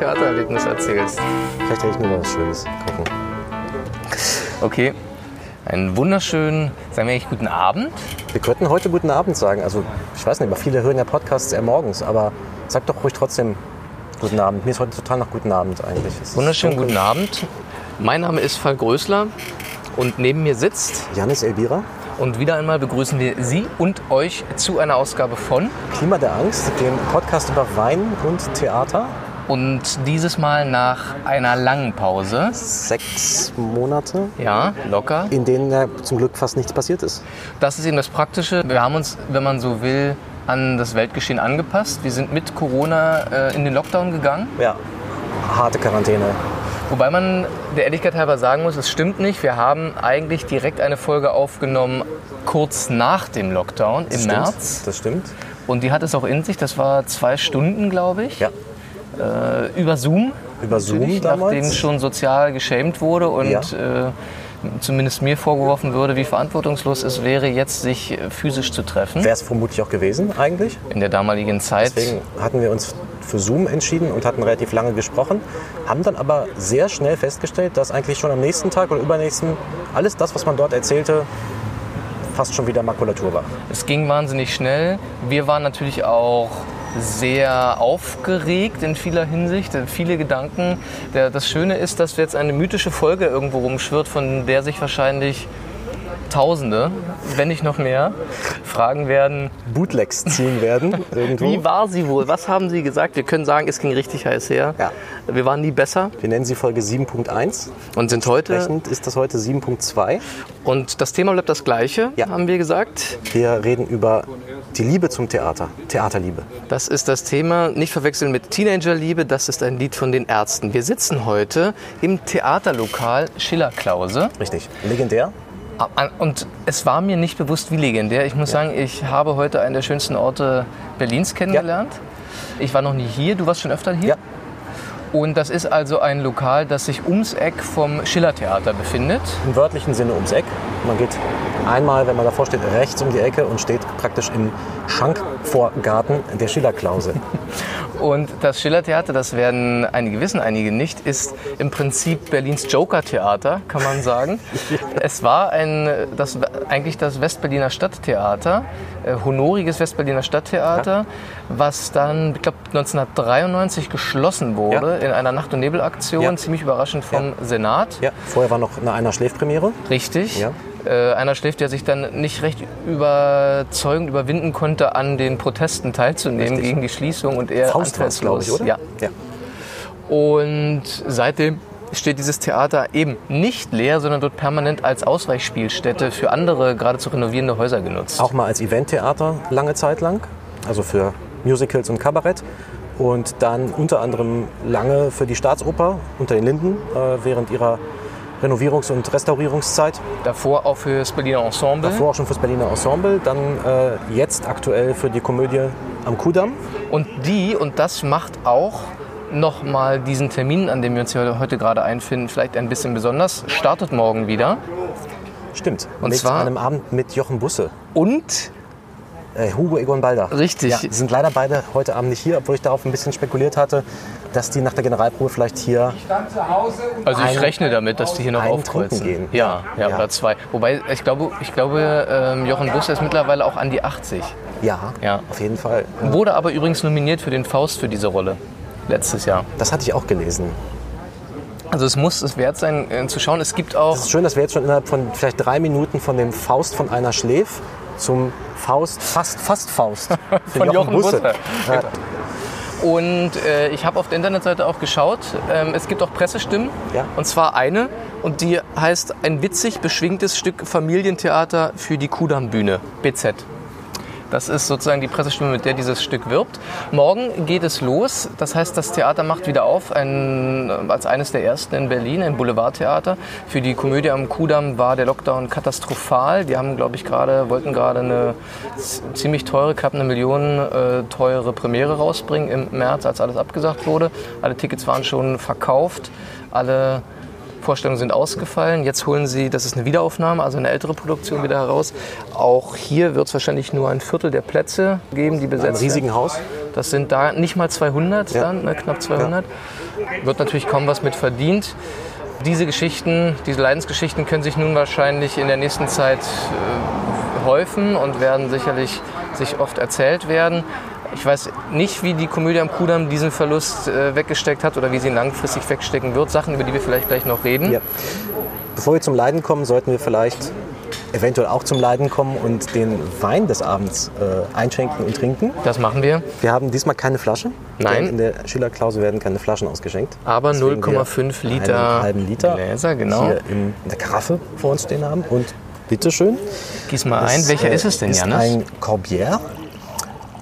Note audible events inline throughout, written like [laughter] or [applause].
ersten Corona-Theatererlebnis erzählst. Vielleicht rede ich nur was Schönes. Gucken. Okay. Einen wunderschönen, sagen wir eigentlich guten Abend. Wir könnten heute guten Abend sagen. Also, ich weiß nicht, aber viele hören ja Podcasts eher morgens. Aber sag doch ruhig trotzdem guten Abend. Mir ist heute total nach guten Abend eigentlich. Wunderschönen dunkel. guten Abend. Mein Name ist Falk Größler und neben mir sitzt Janis Elbira, und wieder einmal begrüßen wir Sie und euch zu einer Ausgabe von Klima der Angst, dem Podcast über Wein und Theater. Und dieses Mal nach einer langen Pause. Sechs Monate, Ja, locker. in denen ja zum Glück fast nichts passiert ist. Das ist eben das Praktische. Wir haben uns, wenn man so will, an das Weltgeschehen angepasst. Wir sind mit Corona äh, in den Lockdown gegangen. Ja, harte Quarantäne. Wobei man der Ehrlichkeit halber sagen muss, es stimmt nicht. Wir haben eigentlich direkt eine Folge aufgenommen, kurz nach dem Lockdown im Stimmt, März. Das stimmt. Und die hat es auch in sich. Das war zwei Stunden, glaube ich. Ja, Äh, über Zoom. über Zoom Natürlich, nachdem damals. schon sozial geschämt wurde und Ja. äh, zumindest mir vorgeworfen würde, wie verantwortungslos es wäre, jetzt sich äh, physisch zu treffen. Wäre es vermutlich auch gewesen eigentlich. In der damaligen Zeit. Deswegen hatten wir uns für Zoom entschieden und hatten relativ lange gesprochen, haben dann aber sehr schnell festgestellt, dass eigentlich schon am nächsten Tag oder übernächsten alles das, was man dort erzählte, fast schon wieder Makulatur war. Es ging wahnsinnig schnell. Wir waren natürlich auch sehr aufgeregt in vieler Hinsicht, viele Gedanken. Das Schöne ist, dass jetzt eine mythische Folge irgendwo rumschwirrt, von der sich wahrscheinlich Tausende, wenn nicht noch mehr, fragen werden, Bootlegs ziehen werden [laughs] irgendwo. wie war sie wohl? Was haben sie gesagt? Wir können sagen, es ging richtig heiß her. Ja. Wir waren nie besser Wir nennen sie Folge 7.1. und sind heute. Entsprechend ist das heute 7.2. Und das Thema bleibt das gleiche, Ja. haben wir gesagt. Wir reden über die Liebe zum Theater, Theaterliebe. Das ist das Thema. Nicht verwechseln mit Teenagerliebe. Das ist ein Lied von den Ärzten. Wir sitzen heute im Theaterlokal Schillerklause. Richtig. Legendär. Und es war mir nicht bewusst, wie legendär. Ich muss sagen, ich habe heute einen der schönsten Orte Berlins kennengelernt. Ich war noch nie hier. Du warst schon öfter hier? Ja. Und das ist also ein Lokal, das sich ums Eck vom Schillertheater befindet. Im wörtlichen Sinne ums Eck. Man geht einmal, wenn man davor steht, rechts um die Ecke und steht praktisch im Schankvorgarten der Schillerklause. [laughs] Und das Schillertheater, das werden einige wissen, einige nicht, ist im Prinzip Berlins Joker-Theater, kann man sagen. [laughs] Es war ein, das, eigentlich das Westberliner Stadttheater, honoriges Westberliner Stadttheater, was dann, ich glaube, 1993 geschlossen wurde in einer Nacht- und Nebelaktion, Ja. ziemlich überraschend vom Senat. Ja, vorher war noch eine Einer Schläfpremiere. Richtig. Ja. Äh, einer schläft, der sich dann nicht recht überzeugend überwinden konnte, an den Protesten teilzunehmen Richtig. gegen die Schließung und er Faust glaube ich, oder? Ja. ja. Und seitdem steht dieses Theater eben nicht leer, sondern wird permanent als Ausweichspielstätte für andere, gerade zu renovierende Häuser genutzt. Auch mal als Eventtheater lange Zeit lang. Also für Musicals und Kabarett. Und dann unter anderem lange für die Staatsoper unter den Linden äh, während ihrer Renovierungs- und Restaurierungszeit. Davor auch für das Berliner Ensemble. Davor auch schon fürs Berliner Ensemble. Dann äh, jetzt aktuell für die Komödie am Kudamm. Und die, und das macht auch nochmal diesen Termin, an dem wir uns hier heute gerade einfinden, vielleicht ein bisschen besonders, startet morgen wieder. Stimmt. Und mit zwar- einem Abend mit Jochen Busse. Und Äh, Hugo Egon Balder. Richtig. Ja, die sind leider beide heute Abend nicht hier, obwohl ich darauf ein bisschen spekuliert hatte, dass die nach der Generalprobe vielleicht hier Also ich rechne damit, dass die hier noch aufkreuzen. gehen. Ja, ja, Ja. oder zwei. Wobei, ich glaube, ich glaube ähm, Jochen Busse ist mittlerweile auch an die 80. Ja, Ja. auf jeden Fall. Wurde aber übrigens nominiert für den Faust für diese Rolle. Letztes Jahr. Das hatte ich auch gelesen. Also es muss es wert sein, äh, zu schauen. Es gibt auch. Es ist schön, dass wir jetzt schon innerhalb von vielleicht drei Minuten von dem Faust von einer Schläf zum Faust, fast, fast Faust [laughs] Von Jochen Busse. Ja, Und äh, ich habe auf der Internetseite auch geschaut. Ähm, es gibt auch Pressestimmen. Ja. Und zwar eine. Und die heißt ein witzig beschwingtes Stück Familientheater für die Kudamm-Bühne. BZ. Das ist sozusagen die Pressestimme, mit der dieses Stück wirbt. Morgen geht es los. Das heißt, das Theater macht wieder auf, ein, als eines der ersten in Berlin, ein Boulevardtheater. Für die Komödie am Kudamm war der Lockdown katastrophal. Die haben, glaube ich, gerade, wollten gerade eine ziemlich teure, knapp eine Million äh, teure Premiere rausbringen im März, als alles abgesagt wurde. Alle Tickets waren schon verkauft. Alle Vorstellungen sind ausgefallen. Jetzt holen sie, das ist eine Wiederaufnahme, also eine ältere Produktion wieder heraus. Auch hier wird es wahrscheinlich nur ein Viertel der Plätze geben, die Ein besetzt riesigen Haus. Das sind da nicht mal 200 Ja. dann, ne, knapp 200. Wird natürlich kaum was mit verdient. Diese Geschichten, diese Leidensgeschichten können sich nun wahrscheinlich in der nächsten Zeit äh, häufen und werden sicherlich sich oft erzählt werden. Ich weiß nicht, wie die Komödie am Kudamm diesen Verlust äh, weggesteckt hat oder wie sie ihn langfristig wegstecken wird. Sachen, über die wir vielleicht gleich noch reden. Ja. Bevor wir zum Leiden kommen, sollten wir vielleicht eventuell auch zum Leiden kommen und den Wein des Abends äh, einschenken und trinken. Das machen wir. Wir haben diesmal keine Flasche. Nein. In der Schillerklause werden keine Flaschen ausgeschenkt. Aber Deswegen 0,5 wir Liter halben Liter Gläser, genau. hier in der Karaffe vor uns stehen haben. Und bitteschön. Gieß mal ein. Das, Welcher äh, ist es denn, ist Janis? ein Corbière.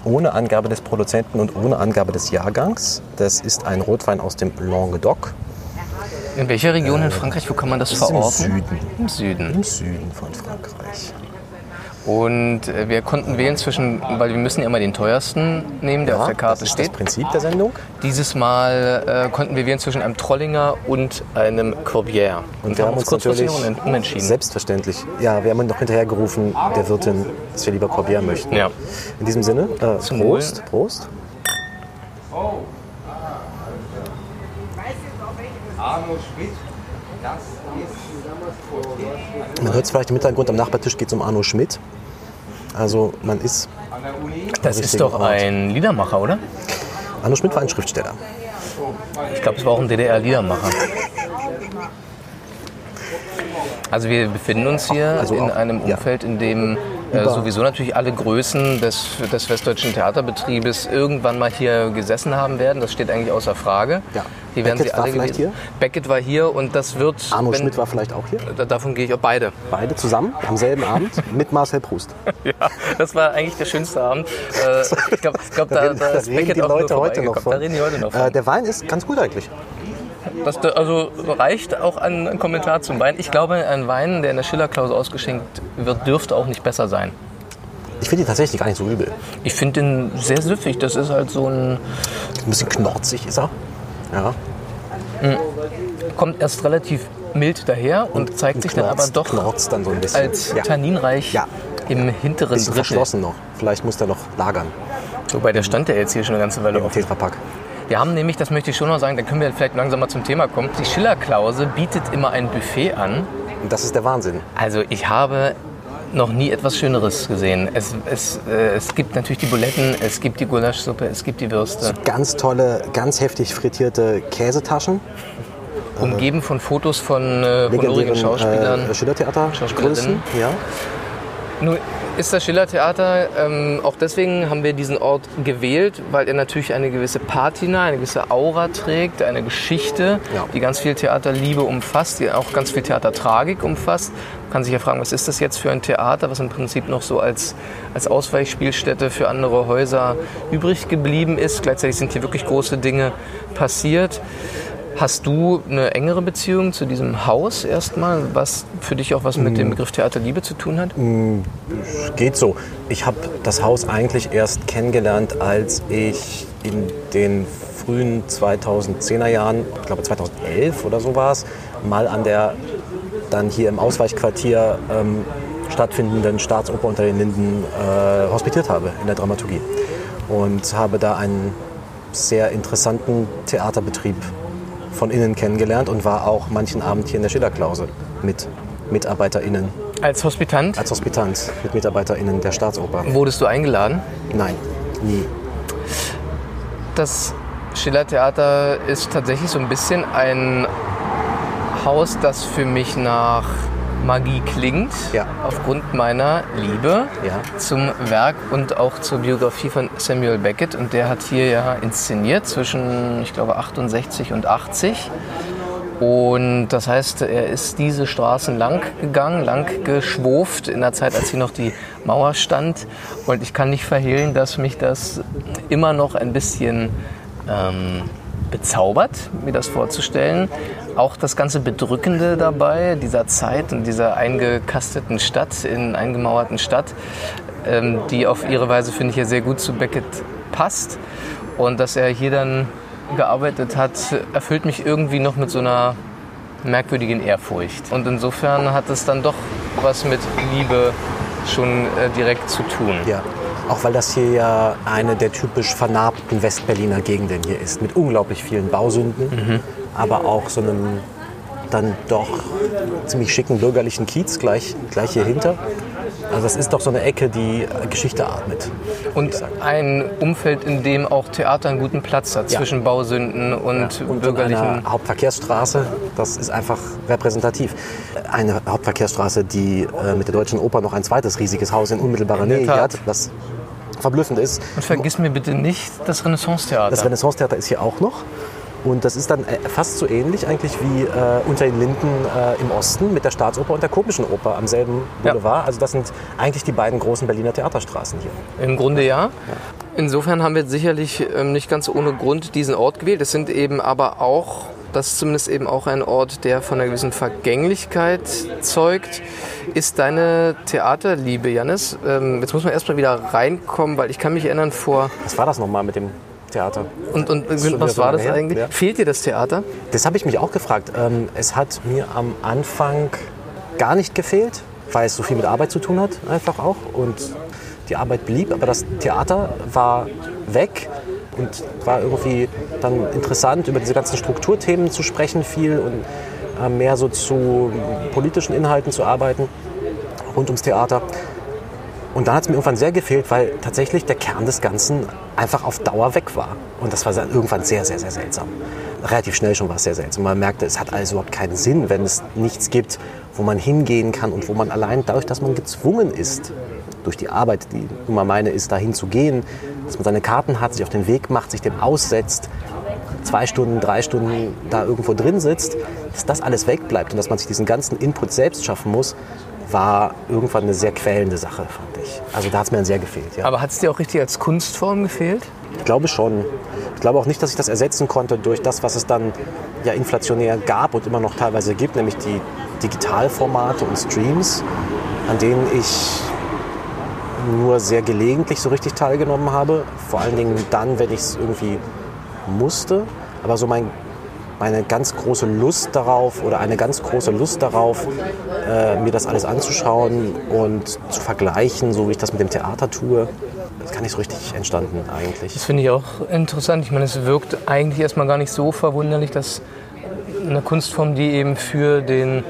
Ohne Angabe des Produzenten und ohne Angabe des Jahrgangs. Das ist ein Rotwein aus dem Languedoc. In welcher Region in Frankreich? Wo kann man das, Das ist im verorten? Süden. Im Süden. Im Süden von Frankreich. Und äh, wir konnten wählen zwischen, weil wir müssen ja immer den teuersten nehmen, der auf der Karte das ist steht. das Prinzip der Sendung. Dieses Mal äh, konnten wir wählen zwischen einem Trollinger und einem Corbière. Und wir haben uns kurzfristig natürlich umentschieden. selbstverständlich, ja, wir haben noch hinterhergerufen, der Wirtin, dass wir lieber Corbière möchten. Ja. In diesem Sinne, äh, Zum Prost, Prost. Arno Schmidt, das ist Man hört es vielleicht im Hintergrund, am Nachbartisch geht es um Arno Schmidt. Also man ist. Das ist doch Ort. ein Liedermacher, oder? Arno Schmidt war ein Schriftsteller. Ich glaube, es war auch ein DDR-Liedermacher. Also wir befinden uns hier Also in auch, einem ja. Umfeld, in dem äh, sowieso natürlich alle Größen des, des westdeutschen Theaterbetriebes irgendwann mal hier gesessen haben werden. Das steht eigentlich außer Frage. Ja. Hier werden Beckett sie alle war vielleicht gewesen. Beckett war hier und das wird... Arno wenn- Schmidt war vielleicht auch hier. da- Davon gehe ich auch beide. Beide zusammen am selben Abend [laughs] mit Marcel Proust. Ja, das war eigentlich der schönste Abend. Äh, [laughs] ich glaube, glaub, da, da ist reden Beckett die Leute heute noch vorbeigekommen. von. Da reden die heute noch von. Äh, der Wein ist ganz gut eigentlich. Das da- also reicht auch ein Kommentar zum Wein. Ich glaube, ein Wein, der in der Schillerklausel ausgeschenkt wird, dürfte auch nicht besser sein. Ich finde ihn tatsächlich gar nicht so übel. Ich finde den sehr süffig. Das ist halt so ein. Ein bisschen knorzig ist er. Ja. kommt erst relativ mild daher und, zeigt sich dann aber doch knurzt dann so ein bisschen. als ja. tanninreich Ja. im hinteren Bisschen Drittel. verschlossen noch. Vielleicht muss der noch lagern Wobei der stand ja jetzt hier schon eine ganze Weile im offen. Tetrapack. Wir haben nämlich, das möchte ich schon noch sagen, dann können wir vielleicht langsam mal zum Thema kommen. Die Schillerklause bietet immer ein Buffet an. Und das ist der Wahnsinn. Also ich habe noch nie etwas Schöneres gesehen. Es, es, äh, es gibt natürlich die Buletten, es gibt die Gulaschsuppe, es gibt die Würste. Ganz tolle, ganz heftig frittierte Käsetaschen. [laughs] Umgeben von Fotos von äh, honorigen Schauspielern. Äh, Schillertheater. Schauspielerinnen. Größen, Ja. Nun ist das Schillertheater, ähm, auch deswegen haben wir diesen Ort gewählt, weil er natürlich eine gewisse Patina, eine gewisse Aura trägt, eine Geschichte, Ja. die ganz viel Theaterliebe umfasst, die auch ganz viel Theatertragik umfasst. Man kann sich ja fragen, was ist das jetzt für ein Theater, was im Prinzip noch so als, als Ausweichspielstätte für andere Häuser übrig geblieben ist. Gleichzeitig sind hier wirklich große Dinge passiert. Hast du eine engere Beziehung zu diesem Haus erstmal, was für dich auch was mit dem Begriff Theaterliebe zu tun hat? Geht so. Ich habe das Haus eigentlich erst kennengelernt, als ich in den frühen 2010er Jahren, ich glaube 2011 oder so war es, mal an der dann hier im Ausweichquartier ähm, stattfindenden Staatsoper unter den Linden äh, hospitiert habe in der Dramaturgie. Und habe da einen sehr interessanten Theaterbetrieb von innen kennengelernt und war auch manchen Abend hier in der Schillerklause mit MitarbeiterInnen, Als Hospitant als Hospitant mit MitarbeiterInnen der Staatsoper. wurdest du eingeladen. Nein, nie. Das Schillertheater ist tatsächlich so ein bisschen ein Haus, das für mich nach Magie klingt, Ja. aufgrund meiner Liebe Ja. zum Werk und auch zur Biografie von Samuel Beckett. Und der hat hier ja inszeniert zwischen, ich glaube, 68 und 80. Und das heißt, er ist diese Straßen lang gegangen, lang geschwurft in der Zeit, als hier noch die Mauer stand. Und ich kann nicht verhehlen, dass mich das immer noch ein bisschen ähm, bezaubert, mir das vorzustellen. Auch das ganze Bedrückende dabei, dieser Zeit und dieser eingekasteten Stadt, in eingemauerten Stadt, ähm, die auf ihre Weise, finde ich, ja sehr gut zu Beckett passt. Und dass er hier dann gearbeitet hat, erfüllt mich irgendwie noch mit so einer merkwürdigen Ehrfurcht. Und insofern hat es dann doch was mit Liebe schon äh, direkt zu tun. Ja. Auch weil das hier ja eine der typisch vernarbten Westberliner Gegenden hier ist, mit unglaublich vielen Bausünden, aber auch so einem dann doch ziemlich schicken bürgerlichen Kiez gleich, gleich hier hinter. Also das ist doch so eine Ecke, die Geschichte atmet. Und ein Umfeld, in dem auch Theater einen guten Platz hat Ja. zwischen Bausünden und, Und in bürgerlichen. Hauptverkehrsstraße, das ist einfach repräsentativ. Eine Hauptverkehrsstraße, die äh, mit der Deutschen Oper noch ein zweites riesiges Haus in unmittelbarer In Nähe hat, was verblüffend ist. Und vergiss mir bitte nicht das Renaissance-Theater. Das Renaissance-Theater ist hier auch noch. Und das ist dann äh, fast so ähnlich eigentlich wie äh, unter den Linden äh, im Osten mit der Staatsoper und der Komischen Oper am selben Ja. Boulevard. Also das sind eigentlich die beiden großen Berliner Theaterstraßen hier. Im Grunde ja. Insofern haben wir sicherlich ähm, nicht ganz ohne Grund diesen Ort gewählt. Es sind eben aber auch, das ist zumindest eben auch ein Ort, der von einer gewissen Vergänglichkeit zeugt. Ist deine Theaterliebe, Jannis, ähm, jetzt muss man erstmal wieder reinkommen, weil ich kann mich erinnern vor, Was war das nochmal mit dem Theater? und, und was war das her, eigentlich? ja. Fehlt dir das Theater? Das habe ich mich auch gefragt. Ähm, es hat mir am Anfang gar nicht gefehlt, weil es so viel mit Arbeit zu tun hat, einfach auch. Und die Arbeit blieb, aber das Theater war weg und war irgendwie dann interessant, über diese ganzen Strukturthemen zu sprechen viel und äh, mehr so zu politischen Inhalten zu arbeiten rund ums Theater. Und dann hat es mir irgendwann sehr gefehlt, weil tatsächlich der Kern des Ganzen einfach auf Dauer weg war. Und das war irgendwann sehr, sehr, sehr seltsam. Relativ schnell schon war es sehr seltsam. Man merkte, es hat also überhaupt keinen Sinn, wenn es nichts gibt, wo man hingehen kann und wo man allein dadurch, dass man gezwungen ist, durch die Arbeit, die mal meine ist, dahin zu gehen, dass man seine Karten hat, sich auf den Weg macht, sich dem aussetzt, zwei Stunden, drei Stunden da irgendwo drin sitzt, dass das alles wegbleibt und dass man sich diesen ganzen Input selbst schaffen muss, war irgendwann eine sehr quälende Sache, fand ich. Also da hat es mir dann sehr gefehlt. Ja. Aber hat es dir auch richtig als Kunstform gefehlt? Ich glaube schon. Ich glaube auch nicht, dass ich das ersetzen konnte durch das, was es dann ja inflationär gab und immer noch teilweise gibt, nämlich die Digitalformate und Streams, an denen ich nur sehr gelegentlich so richtig teilgenommen habe. Vor allen Dingen dann, wenn ich es irgendwie musste. Aber so mein, meine ganz große Lust darauf oder eine ganz große Lust darauf, äh, mir das alles anzuschauen und zu vergleichen, so wie ich das mit dem Theater tue, ist gar nicht so richtig entstanden eigentlich. Das finde ich auch interessant. Ich meine, es wirkt eigentlich erstmal gar nicht so verwunderlich, dass eine Kunstform, die eben für den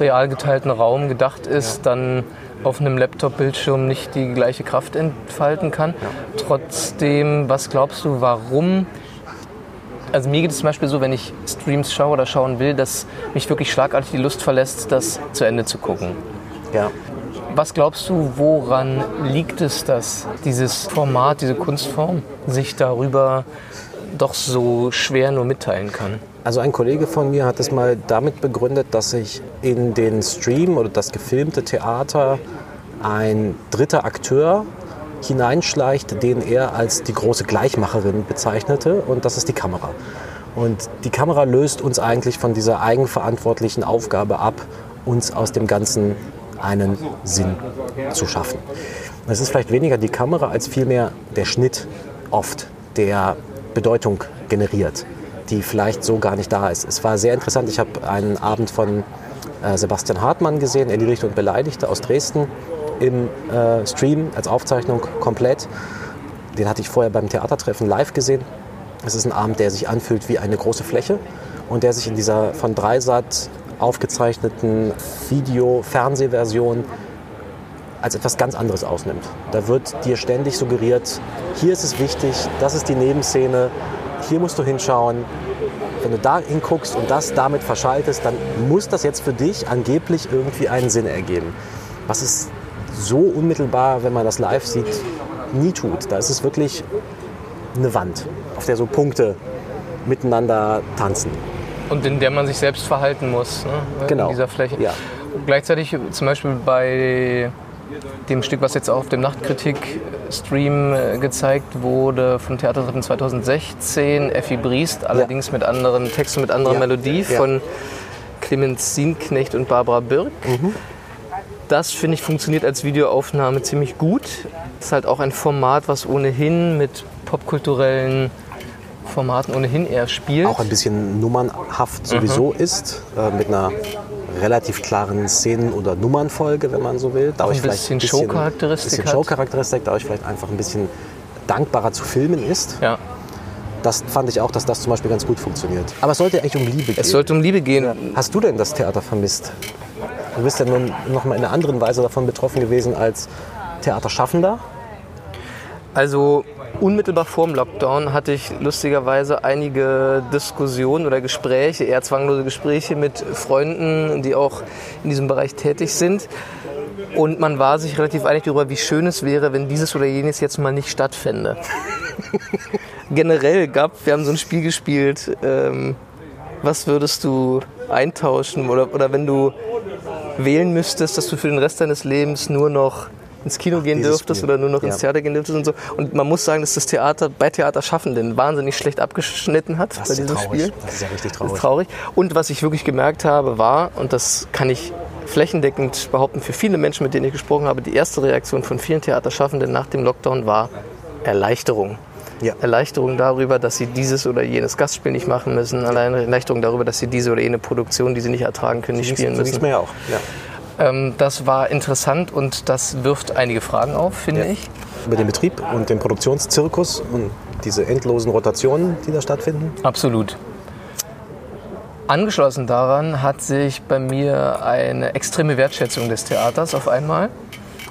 real geteilten Raum gedacht ist, dann auf einem Laptop-Bildschirm nicht die gleiche Kraft entfalten kann. Trotzdem, was glaubst du, warum? Also mir geht es zum Beispiel so, wenn ich Streams schaue oder schauen will, dass mich wirklich schlagartig die Lust verlässt, das zu Ende zu gucken. Ja. Was glaubst du, woran liegt es, dass dieses Format, diese Kunstform sich darüber doch so schwer nur mitteilen kann? Also ein Kollege von mir hat es mal damit begründet, dass sich in den Stream oder das gefilmte Theater ein dritter Akteur hineinschleicht, den er als die große Gleichmacherin bezeichnete und das ist die Kamera. Und die Kamera löst uns eigentlich von dieser eigenverantwortlichen Aufgabe ab, uns aus dem Ganzen einen Sinn zu schaffen. Es ist vielleicht weniger die Kamera als vielmehr der Schnitt oft, der Bedeutung generiert, die vielleicht so gar nicht da ist. Es war sehr interessant. Ich habe einen Abend von äh, Sebastian Hartmann gesehen, Erledigte und Beleidigte aus Dresden, im äh, Stream als Aufzeichnung komplett. Den hatte ich vorher beim Theatertreffen live gesehen. Es ist ein Abend, der sich anfühlt wie eine große Fläche und der sich in dieser von Dreisat aufgezeichneten Video-Fernsehversion als etwas ganz anderes ausnimmt. Da wird dir ständig suggeriert, hier ist es wichtig, das ist die Nebenszene, hier musst du hinschauen. Wenn du da hinguckst und das damit verschaltest, dann muss das jetzt für dich angeblich irgendwie einen Sinn ergeben. Was es so unmittelbar, wenn man das live sieht, nie tut. Da ist es wirklich eine Wand, auf der so Punkte miteinander tanzen. Und in der man sich selbst verhalten muss, ne? Genau. in dieser Fläche. Ja. Gleichzeitig zum Beispiel bei dem Stück, was jetzt auch auf dem Nachtkritik-Stream äh, gezeigt wurde, vom Theatertreffen 2016, Effi Briest, allerdings mit anderen Texten, mit anderer Ja. Melodie Ja. von Clemens Sienknecht und Barbara Birk. Mhm. Das, finde ich, funktioniert als Videoaufnahme ziemlich gut. Ist halt auch ein Format, was ohnehin mit popkulturellen Formaten ohnehin eher spielt. Auch ein bisschen nummernhaft sowieso ist, äh, mit einer relativ klaren Szenen- oder Nummernfolge, wenn man so will. Dadurch ein bisschen Showcharakteristik bisschen hat. Showcharakteristik, dadurch vielleicht einfach ein bisschen dankbarer zu filmen ist. Ja. Das fand ich auch, dass das zum Beispiel ganz gut funktioniert. Aber es sollte eigentlich um Liebe gehen. Es sollte um Liebe gehen. Hast du denn das Theater vermisst? Du bist ja nun noch mal in einer anderen Weise davon betroffen gewesen als Theaterschaffender. Also unmittelbar vor dem Lockdown hatte ich lustigerweise einige Diskussionen oder Gespräche, eher zwanglose Gespräche mit Freunden, die auch in diesem Bereich tätig sind. Und man war sich relativ einig darüber, wie schön es wäre, wenn dieses oder jenes jetzt mal nicht stattfände. [laughs] Generell gab, wir haben so ein Spiel gespielt, ähm, was würdest du eintauschen oder, oder wenn du wählen müsstest, dass du für den Rest deines Lebens nur noch ins Kino gehen dieses dürftest Spiel. oder nur noch ins Ja. Theater gehen dürftest und so. Und man muss sagen, dass das Theater bei Theaterschaffenden wahnsinnig schlecht abgeschnitten hat Das bei diesem traurig. Spiel. Das ist ja richtig Das traurig. ist traurig. Und was ich wirklich gemerkt habe, war, und das kann ich flächendeckend behaupten für viele Menschen, mit denen ich gesprochen habe, die erste Reaktion von vielen Theaterschaffenden nach dem Lockdown war Erleichterung. Ja. Erleichterung darüber, dass sie dieses oder jenes Gastspiel nicht machen müssen. Allein Erleichterung darüber, dass sie diese oder jene Produktion, die sie nicht ertragen können, nicht spielen so ging's müssen. mir ja auch. Ja. Ähm, das war interessant und das wirft einige Fragen auf, finde Ja. ich. Über den Betrieb und den Produktionszirkus und diese endlosen Rotationen, die da stattfinden. Absolut. Angeschlossen daran hat sich bei mir eine extreme Wertschätzung des Theaters auf einmal.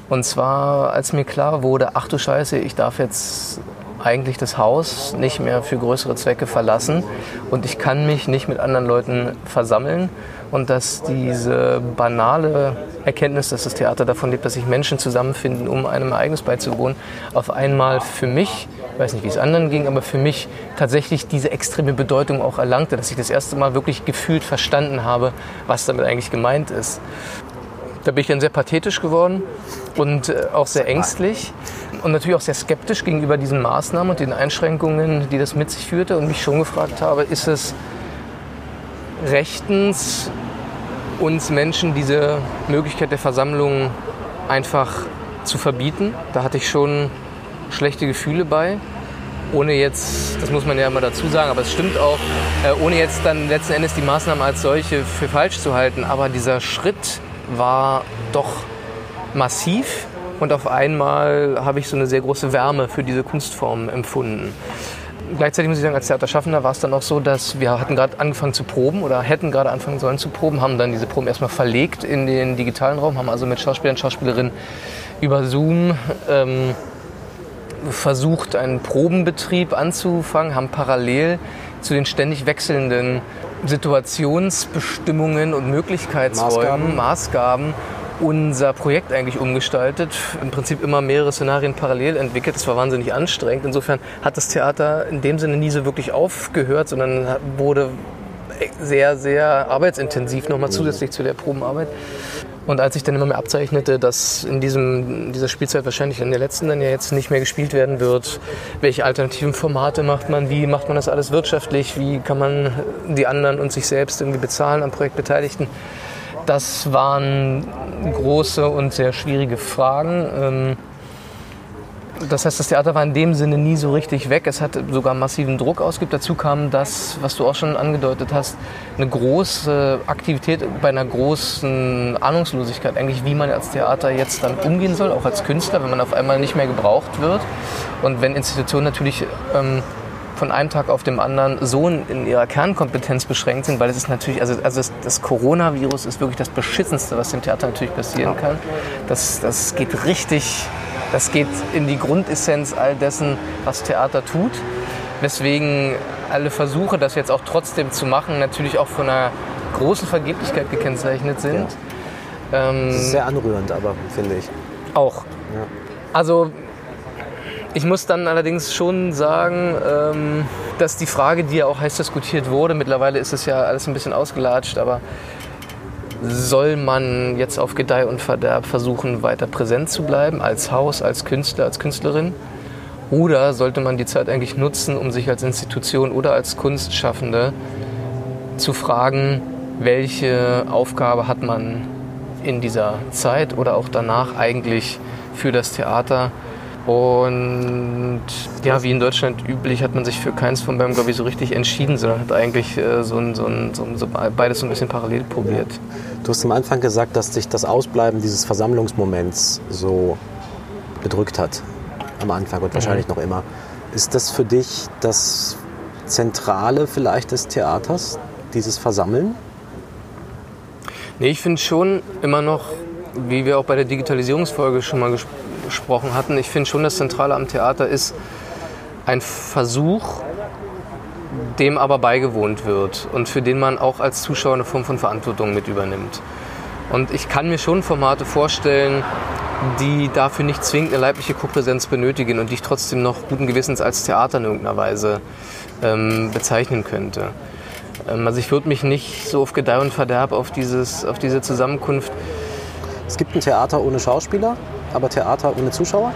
Und zwar, als mir klar wurde, ach du Scheiße, ich darf jetzt eigentlich das Haus nicht mehr für größere Zwecke verlassen und ich kann mich nicht mit anderen Leuten versammeln und dass diese banale Erkenntnis, dass das Theater davon lebt, dass sich Menschen zusammenfinden, um einem Ereignis beizuwohnen, auf einmal für mich, ich weiß nicht, wie es anderen ging, aber für mich tatsächlich diese extreme Bedeutung auch erlangte, dass ich das erste Mal wirklich gefühlt verstanden habe, was damit eigentlich gemeint ist. Da bin ich dann sehr pathetisch geworden und äh, auch sehr ängstlich und natürlich auch sehr skeptisch gegenüber diesen Maßnahmen und den Einschränkungen, die das mit sich führte und mich schon gefragt habe, ist es rechtens, uns Menschen diese Möglichkeit der Versammlung einfach zu verbieten? Da hatte ich schon schlechte Gefühle bei. Ohne jetzt, das muss man ja immer dazu sagen, aber es stimmt auch, äh, ohne jetzt dann letzten Endes die Maßnahmen als solche für falsch zu halten. Aber dieser Schritt war doch massiv und auf einmal habe ich so eine sehr große Wärme für diese Kunstform empfunden. Gleichzeitig muss ich sagen, als Theaterschaffender war es dann auch so, dass wir hatten gerade angefangen zu proben oder hätten gerade anfangen sollen zu proben, haben dann diese Proben erstmal verlegt in den digitalen Raum, haben also mit Schauspielern und Schauspielerinnen über Zoom ähm, versucht, einen Probenbetrieb anzufangen, haben parallel zu den ständig wechselnden Situationsbestimmungen und Möglichkeitsräumen, Maßgaben. Maßgaben unser Projekt eigentlich umgestaltet. Im Prinzip immer mehrere Szenarien parallel entwickelt. Das war wahnsinnig anstrengend. Insofern hat das Theater in dem Sinne nie so wirklich aufgehört, sondern wurde sehr, sehr arbeitsintensiv nochmal zusätzlich zu der Probenarbeit. Und als sich dann immer mehr abzeichnete, dass in diesem, dieser Spielzeit wahrscheinlich in der letzten dann ja jetzt nicht mehr gespielt werden wird, welche alternativen Formate macht man, wie macht man das alles wirtschaftlich, wie kann man die anderen und sich selbst irgendwie bezahlen am Projekt Beteiligten, das waren große und sehr schwierige Fragen. Das heißt, das Theater war in dem Sinne nie so richtig weg. Es hat sogar massiven Druck ausgeübt. Dazu kam das, was du auch schon angedeutet hast, eine große Aktivität bei einer großen Ahnungslosigkeit, eigentlich wie man als Theater jetzt dann umgehen soll, auch als Künstler, wenn man auf einmal nicht mehr gebraucht wird. Und wenn Institutionen natürlich ähm, von einem Tag auf dem anderen so in ihrer Kernkompetenz beschränkt sind, weil es ist natürlich, also, also das, das Coronavirus ist wirklich das Beschissenste, was dem Theater natürlich passieren kann. Das, das geht richtig, das geht in die Grundessenz all dessen, was Theater tut. Weswegen alle Versuche, das jetzt auch trotzdem zu machen, natürlich auch von einer großen Vergeblichkeit gekennzeichnet sind. Ähm, Das ist sehr anrührend, aber finde ich. auch. Ja. Also ich muss dann allerdings schon sagen, ähm, dass die Frage, die ja auch heiß diskutiert wurde, mittlerweile ist es ja alles ein bisschen ausgelatscht, aber soll man jetzt auf Gedeih und Verderb versuchen, weiter präsent zu bleiben als Haus, als Künstler, als Künstlerin? Oder sollte man die Zeit eigentlich nutzen, um sich als Institution oder als Kunstschaffende zu fragen, welche Aufgabe hat man in dieser Zeit oder auch danach eigentlich für das Theater Und ja, wie in Deutschland üblich, hat man sich für keins von beiden, glaube ich, so richtig entschieden, sondern hat eigentlich äh, so, ein, so, ein, so, ein, so beides so ein bisschen parallel probiert. Du hast am Anfang gesagt, dass dich das Ausbleiben dieses Versammlungsmoments so bedrückt hat. Am Anfang und wahrscheinlich noch immer. Ist das für dich das Zentrale vielleicht des Theaters, dieses Versammeln? Nee, ich finde schon immer noch, wie wir auch bei der Digitalisierungsfolge schon mal ges gesprochen hatten, ich finde schon, das Zentrale am Theater ist ein Versuch, dem aber beigewohnt wird und für den man auch als Zuschauer eine Form von Verantwortung mit übernimmt. Und ich kann mir schon Formate vorstellen, die dafür nicht zwingend eine leibliche Kopräsenz benötigen und die ich trotzdem noch guten Gewissens als Theater in irgendeiner Weise ähm, bezeichnen könnte. Ähm, also ich würde mich nicht so auf Gedeih und Verderb auf, dieses, auf diese Zusammenkunft. Es gibt ein Theater ohne Schauspieler, aber Theater ohne Zuschauer?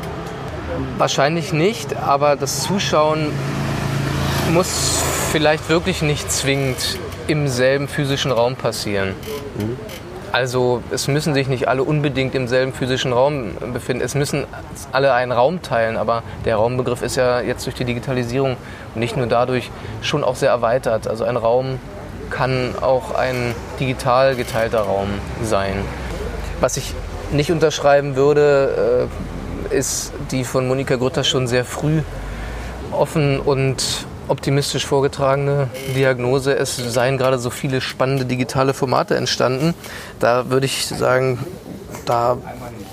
Wahrscheinlich nicht, aber das Zuschauen muss vielleicht wirklich nicht zwingend im selben physischen Raum passieren. Also es müssen sich nicht alle unbedingt im selben physischen Raum befinden. Es müssen alle einen Raum teilen, aber der Raumbegriff ist ja jetzt durch die Digitalisierung und nicht nur dadurch schon auch sehr erweitert. Also ein Raum kann auch ein digital geteilter Raum sein. Was ich nicht unterschreiben würde, äh, ist die von Monika Grütter schon sehr früh offen und optimistisch vorgetragene Diagnose, es seien gerade so viele spannende digitale Formate entstanden. Da würde ich sagen, da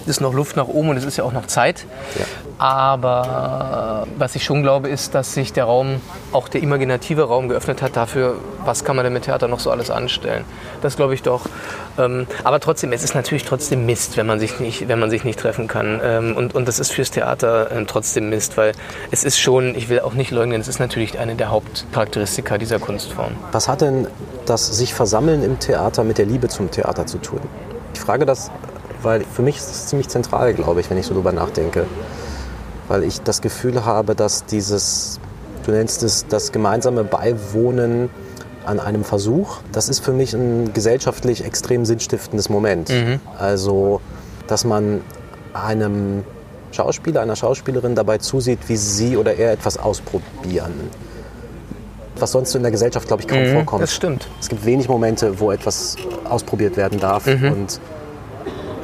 ist noch Luft nach oben und es ist ja auch noch Zeit. Ja. Aber was ich schon glaube, ist, dass sich der Raum, auch der imaginative Raum geöffnet hat dafür, was kann man denn mit Theater noch so alles anstellen. Das glaube ich doch. Ähm, aber trotzdem, es ist natürlich trotzdem Mist, wenn man sich nicht, wenn man sich nicht treffen kann. Ähm, und, und das ist fürs Theater äh, trotzdem Mist, weil es ist schon, ich will auch nicht leugnen, es ist natürlich eine der Hauptcharakteristika dieser Kunstform. Was hat denn das sich Versammeln im Theater mit der Liebe zum Theater zu tun? Ich frage das, weil für mich ist es ziemlich zentral, glaube ich, wenn ich so drüber nachdenke. Weil ich das Gefühl habe, dass dieses, du nennst es das gemeinsame Beiwohnen an einem Versuch, das ist für mich ein gesellschaftlich extrem sinnstiftendes Moment. Also, dass man einem Schauspieler, einer Schauspielerin dabei zusieht, wie sie oder er etwas ausprobieren. Was sonst so in der Gesellschaft, glaube ich, kaum vorkommt. Das stimmt. Es gibt wenig Momente, wo etwas ausprobiert werden darf und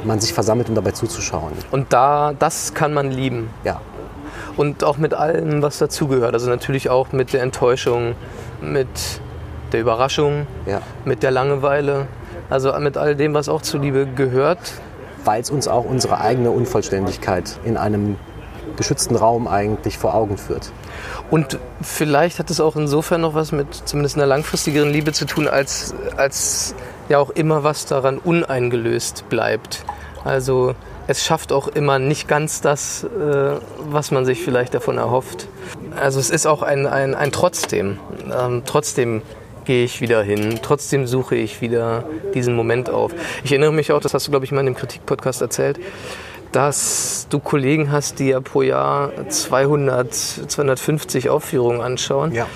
man sich versammelt, um dabei zuzuschauen. Und da, das kann man lieben. Ja, Und auch mit allem, was dazugehört. Also natürlich auch mit der Enttäuschung, mit der Überraschung, ja. mit der Langeweile. Also mit all dem, was auch zur Liebe gehört. weil es uns auch unsere eigene Unvollständigkeit in einem geschützten Raum eigentlich vor Augen führt. Und vielleicht hat es auch insofern noch was mit zumindest einer langfristigeren Liebe zu tun, als, als ja auch immer was daran uneingelöst bleibt. Also es schafft auch immer nicht ganz das, äh, was man sich vielleicht davon erhofft. Also es ist auch ein, ein, ein Trotzdem. Ähm, trotzdem gehe ich wieder hin, trotzdem suche ich wieder diesen Moment auf. Ich erinnere mich auch, das hast du, glaube ich, mal in dem Kritikpodcast erzählt, dass du Kollegen hast, die ja pro Jahr 200, 250 Aufführungen anschauen. Ja.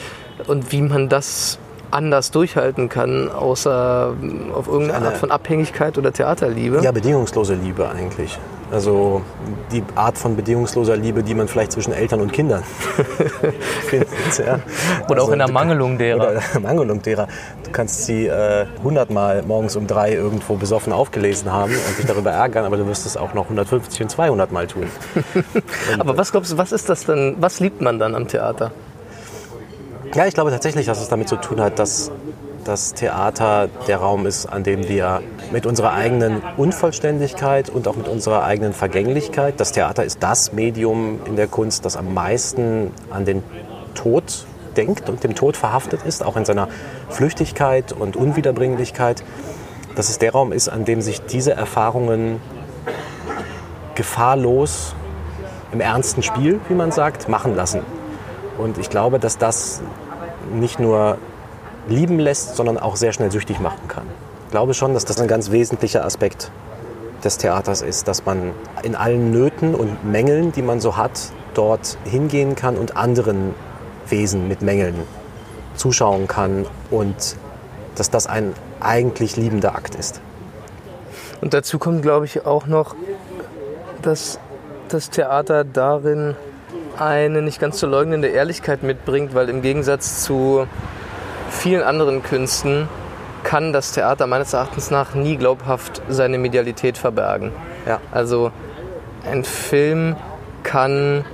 Und wie man das anders durchhalten kann, außer auf irgendeine Eine- Art von Abhängigkeit oder Theaterliebe. Ja, bedingungslose Liebe eigentlich. Also die Art von bedingungsloser Liebe, die man vielleicht zwischen Eltern und Kindern [laughs] findet. Ja. [laughs] Oder auch in der Mangelung derer. Oder in der Mangelung derer. Du kannst sie äh, 100 Mal morgens um drei irgendwo besoffen aufgelesen haben und dich darüber ärgern, aber du wirst es auch noch 150 und 200 Mal tun. [laughs] Aber was glaubst du, was ist das denn, was liebt man dann am Theater? Ja, ich glaube tatsächlich, dass es damit zu tun hat, dass das Theater der Raum ist, an dem wir mit unserer eigenen Unvollständigkeit und auch mit unserer eigenen Vergänglichkeit, das Theater ist das Medium in der Kunst, das am meisten an den Tod denkt und dem Tod verhaftet ist, auch in seiner Flüchtigkeit und Unwiederbringlichkeit, dass es der Raum ist, an dem sich diese Erfahrungen gefahrlos im ernsten Spiel, wie man sagt, machen lassen. Und ich glaube, dass das nicht nur lieben lässt, sondern auch sehr schnell süchtig machen kann. Ich glaube schon, dass das ein ganz wesentlicher Aspekt des Theaters ist, dass man in allen Nöten und Mängeln, die man so hat, dort hingehen kann und anderen Wesen mit Mängeln zuschauen kann und dass das ein eigentlich liebender Akt ist. Und dazu kommt, glaube ich, auch noch, dass das Theater darin eine nicht ganz zu leugnende Ehrlichkeit mitbringt, weil im Gegensatz zu vielen anderen Künsten kann das Theater meines Erachtens nach nie glaubhaft seine Medialität verbergen. Ja. Also ein Film kann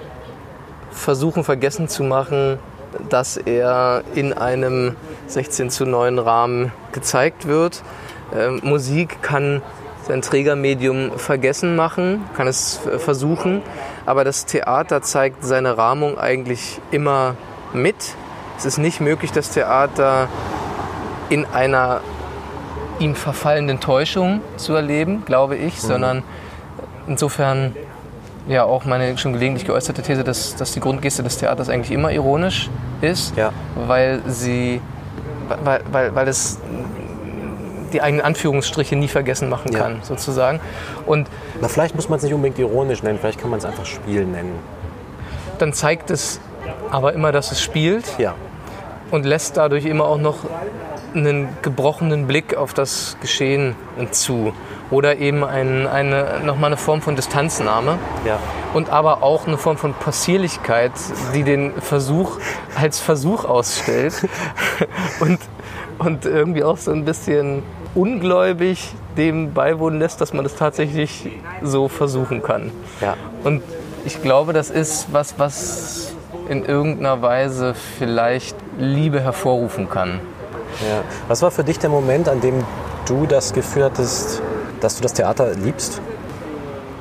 versuchen vergessen zu machen, dass er in einem 16 zu 9 Rahmen gezeigt wird. Ähm, Musik kann sein Trägermedium vergessen machen, kann es versuchen, aber das Theater zeigt seine Rahmung eigentlich immer mit. Es ist nicht möglich, das Theater in einer ihm verfallenden Täuschung zu erleben, glaube ich, mhm. sondern insofern ja auch meine schon gelegentlich geäußerte These, dass, dass die Grundgeste des Theaters eigentlich immer ironisch ist, ja. weil sie weil, weil, weil es die eigenen Anführungsstriche nie vergessen machen kann, ja. sozusagen. Und Na, vielleicht muss man es nicht unbedingt ironisch nennen, vielleicht kann man es einfach Spiel nennen. Dann zeigt es aber immer, dass es spielt ja. und lässt dadurch immer auch noch einen gebrochenen Blick auf das Geschehen zu. Oder eben ein, eine, nochmal eine Form von Distanznahme. Ja. Und aber auch eine Form von Passierlichkeit, die den Versuch als Versuch ausstellt. [laughs] und, und irgendwie auch so ein bisschen ungläubig dem beiwohnen lässt, dass man das tatsächlich so versuchen kann. Ja. Und ich glaube, das ist was, was in irgendeiner Weise vielleicht Liebe hervorrufen kann. Ja. Was war für dich der Moment, an dem du das Gefühl hattest, dass du das Theater liebst?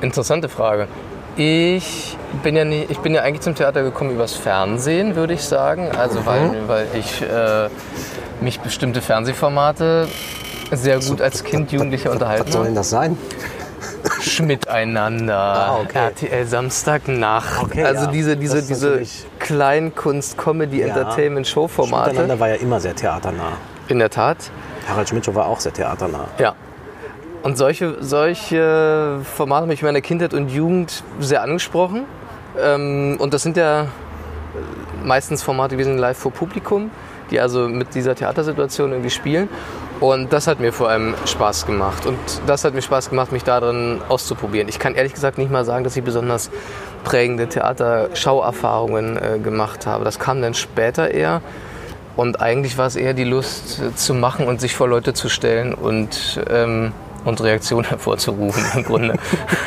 Interessante Frage. Ich bin ja, nie, ich bin ja eigentlich zum Theater gekommen übers Fernsehen, würde ich sagen. Also mhm. weil, weil ich äh, mich bestimmte Fernsehformate sehr gut als Kind, Jugendlicher unterhalten Was soll denn das sein? Schmidt einander, [laughs] ah, okay. RTL Samstagnacht. Okay, also ja. diese, diese, diese Kleinkunst, Comedy, ja. Entertainment, Showformate. Schmidt war ja immer sehr theaternah. In der Tat. Harald Schmidt war auch sehr theaternah. Ja. Und solche, solche Formate haben mich in meiner Kindheit und Jugend sehr angesprochen. Ähm, und das sind ja meistens Formate gewesen live vor Publikum, die also mit dieser Theatersituation irgendwie spielen. Und das hat mir vor allem Spaß gemacht. Und das hat mir Spaß gemacht, mich darin auszuprobieren. Ich kann ehrlich gesagt nicht mal sagen, dass ich besonders prägende Theaterschauerfahrungen äh, gemacht habe. Das kam dann später eher. Und eigentlich war es eher die Lust äh, zu machen und sich vor Leute zu stellen und ähm, und Reaktionen [laughs] hervorzurufen im Grunde.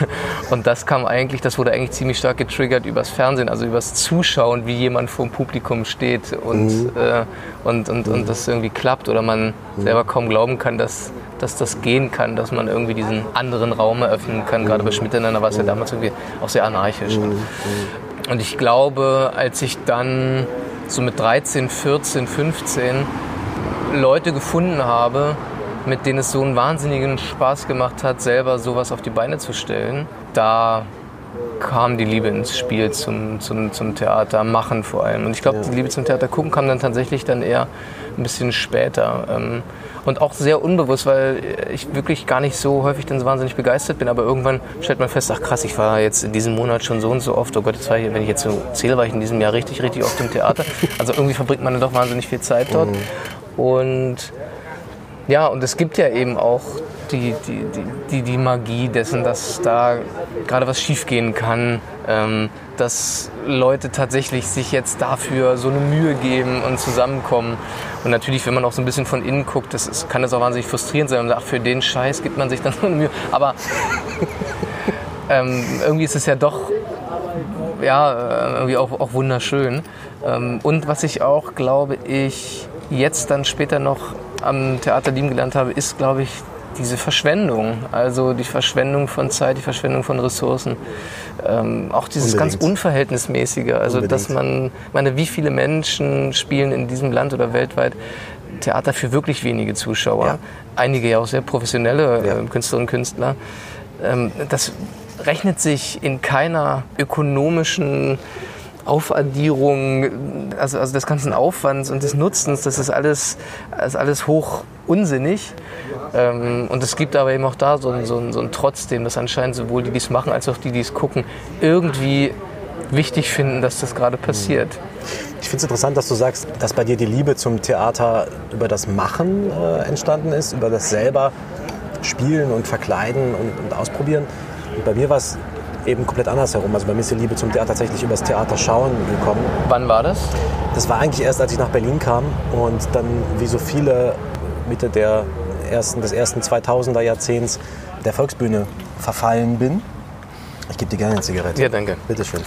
[laughs] und das kam eigentlich, das wurde eigentlich ziemlich stark getriggert übers Fernsehen, also übers Zuschauen, wie jemand vor dem Publikum steht und, mhm. äh, und, und, und das irgendwie klappt oder man mhm. selber kaum glauben kann, dass, dass das gehen kann, dass man irgendwie diesen anderen Raum eröffnen kann. Gerade bei Schmiteinander war es ja mhm. damals irgendwie auch sehr anarchisch. Mhm. Und ich glaube, als ich dann so mit 13, 14, 15 Leute gefunden habe, mit denen es so einen wahnsinnigen Spaß gemacht hat, selber sowas auf die Beine zu stellen. Da kam die Liebe ins Spiel zum, zum, zum Theater, machen vor allem. Und ich glaube, ja. die Liebe zum Theater gucken kam dann tatsächlich dann eher ein bisschen später. Ähm, und auch sehr unbewusst, weil ich wirklich gar nicht so häufig dann so wahnsinnig begeistert bin. Aber irgendwann stellt man fest, ach krass, ich war jetzt in diesem Monat schon so und so oft. Oh Gott, jetzt war ich, wenn ich jetzt so zähle, war ich in diesem Jahr richtig, richtig oft im Theater. Also irgendwie verbringt man dann doch wahnsinnig viel Zeit dort. Mhm. Und ja, und es gibt ja eben auch die, die, die, die, Magie dessen, dass da gerade was schiefgehen kann, ähm, dass Leute tatsächlich sich jetzt dafür so eine Mühe geben und zusammenkommen. Und natürlich, wenn man auch so ein bisschen von innen guckt, das ist, kann das auch wahnsinnig frustrierend sein und sagt, für den Scheiß gibt man sich dann [laughs] so eine Mühe. Aber [laughs] ähm, irgendwie ist es ja doch ja, irgendwie auch, auch wunderschön. Ähm, und was ich auch, glaube ich, jetzt dann später noch am Theater lieben gelernt habe, ist, glaube ich, diese Verschwendung. Also die Verschwendung von Zeit, die Verschwendung von Ressourcen. Ähm, auch dieses Unbedingt. ganz Unverhältnismäßige. Also, Unbedingt. dass man, meine, wie viele Menschen spielen in diesem Land oder weltweit Theater für wirklich wenige Zuschauer? Ja. Einige ja auch sehr professionelle ja. äh, Künstlerinnen und Künstler. Ähm, das rechnet sich in keiner ökonomischen Aufaddierung, also, also des ganzen Aufwands und des Nutzens, das ist alles, ist alles hoch unsinnig. Ähm, und es gibt aber eben auch da so ein, so, ein, so ein Trotzdem, dass anscheinend sowohl die, die es machen, als auch die, die es gucken, irgendwie wichtig finden, dass das gerade passiert. Ich finde es interessant, dass du sagst, dass bei dir die Liebe zum Theater über das Machen äh, entstanden ist, über das selber Spielen und Verkleiden und, und Ausprobieren. Und bei mir war es eben komplett andersherum. Also bei mir ist die Liebe zum Theater tatsächlich übers Theater schauen gekommen. Wann war das? Das war eigentlich erst, als ich nach Berlin kam und dann, wie so viele Mitte der ersten, des ersten 2000er Jahrzehnts der Volksbühne verfallen bin. Ich gebe dir gerne eine Zigarette. Ja, danke. Bitteschön.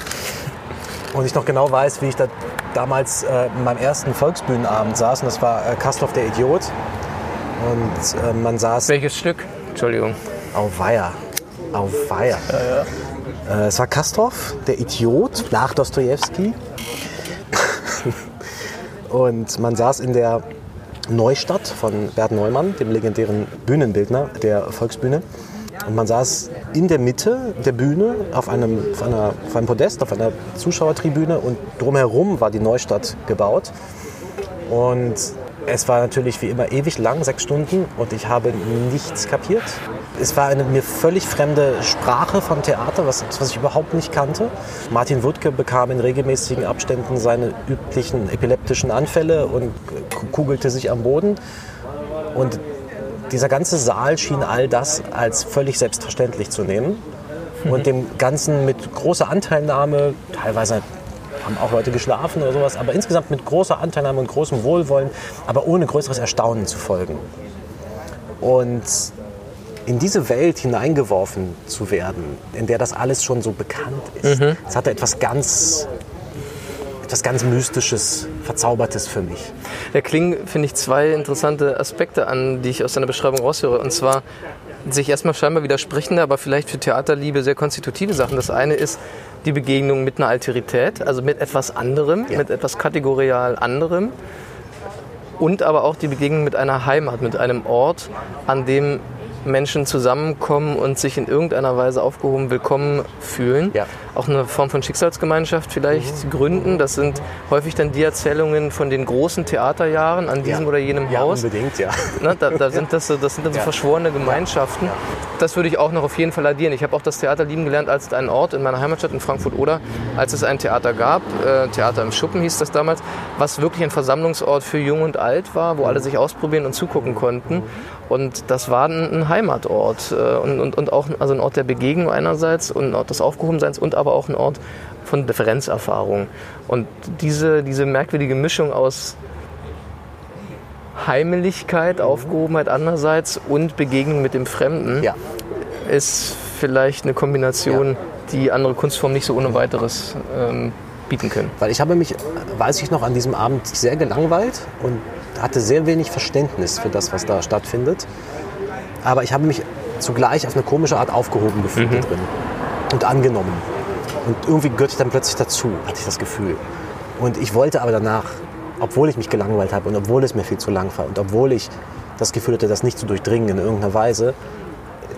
Und ich noch genau weiß, wie ich da damals äh, in meinem ersten Volksbühnenabend saß. Und das war äh, Kastorf der Idiot. Und äh, man saß Welches Stück? Entschuldigung. auf Weiher. Auf Weiher. Äh, es war Kastorf, der Idiot, nach Dostoevsky. [laughs] Und man saß in der Neustadt von Bert Neumann, dem legendären Bühnenbildner der Volksbühne. Und man saß in der Mitte der Bühne auf einem, auf einer, auf einem Podest, auf einer Zuschauertribüne und drumherum war die Neustadt gebaut. Und es war natürlich wie immer ewig lang, sechs Stunden, und ich habe nichts kapiert. Es war eine mir völlig fremde Sprache von Theater, was, was ich überhaupt nicht kannte. Martin Wuttke bekam in regelmäßigen Abständen seine üblichen epileptischen Anfälle und kugelte sich am Boden. Und dieser ganze Saal schien all das als völlig selbstverständlich zu nehmen und dem Ganzen mit großer Anteilnahme, teilweise haben auch Leute geschlafen oder sowas, aber insgesamt mit großer Anteilnahme und großem Wohlwollen, aber ohne größeres Erstaunen zu folgen. Und in diese Welt hineingeworfen zu werden, in der das alles schon so bekannt ist, das hatte etwas ganz, etwas ganz Mystisches, Verzaubertes für mich. Da klingen, finde ich, zwei interessante Aspekte an, die ich aus deiner Beschreibung raushöre. Und zwar sich erstmal scheinbar widersprechende, aber vielleicht für Theaterliebe sehr konstitutive Sachen. Das eine ist die Begegnung mit einer Alterität, also mit etwas anderem, Ja. mit etwas kategorial anderem. Und aber auch die Begegnung mit einer Heimat, mit einem Ort, an dem Menschen zusammenkommen und sich in irgendeiner Weise aufgehoben willkommen fühlen. Ja. Auch eine Form von Schicksalsgemeinschaft vielleicht gründen. Das sind häufig dann die Erzählungen von den großen Theaterjahren an diesem Ja. oder jenem Ja, Haus. unbedingt, ja. Ne, da, da [laughs] sind das, so- das sind dann so Ja. verschworene Gemeinschaften. Das würde ich auch noch auf jeden Fall addieren. Ich habe auch das Theater lieben gelernt als einen Ort in meiner Heimatstadt in Frankfurt oder als es ein Theater gab, äh, Theater im Schuppen hieß das damals, was wirklich ein Versammlungsort für Jung und Alt war, wo alle sich ausprobieren und zugucken konnten. Und das war ein, ein Heimatort äh, und, und, und auch also ein Ort der Begegnung einerseits und ein Ort des Aufgehobenseins und aber auch ein Ort von Differenzerfahrung. Und diese, diese merkwürdige Mischung aus Heimeligkeit, Aufgehobenheit andererseits und Begegnung mit dem Fremden Ja. ist vielleicht eine Kombination, die andere Kunstformen nicht so ohne weiteres ähm, bieten können. Weil ich habe mich, weiß ich noch, an diesem Abend sehr gelangweilt und hatte sehr wenig Verständnis für das, was da stattfindet. Aber ich habe mich zugleich auf eine komische Art aufgehoben gefühlt da drin und angenommen. Und irgendwie gehörte ich dann plötzlich dazu, hatte ich das Gefühl. Und ich wollte aber danach, obwohl ich mich gelangweilt habe und obwohl es mir viel zu lang war und obwohl ich das Gefühl hatte, das nicht zu durchdringen in irgendeiner Weise,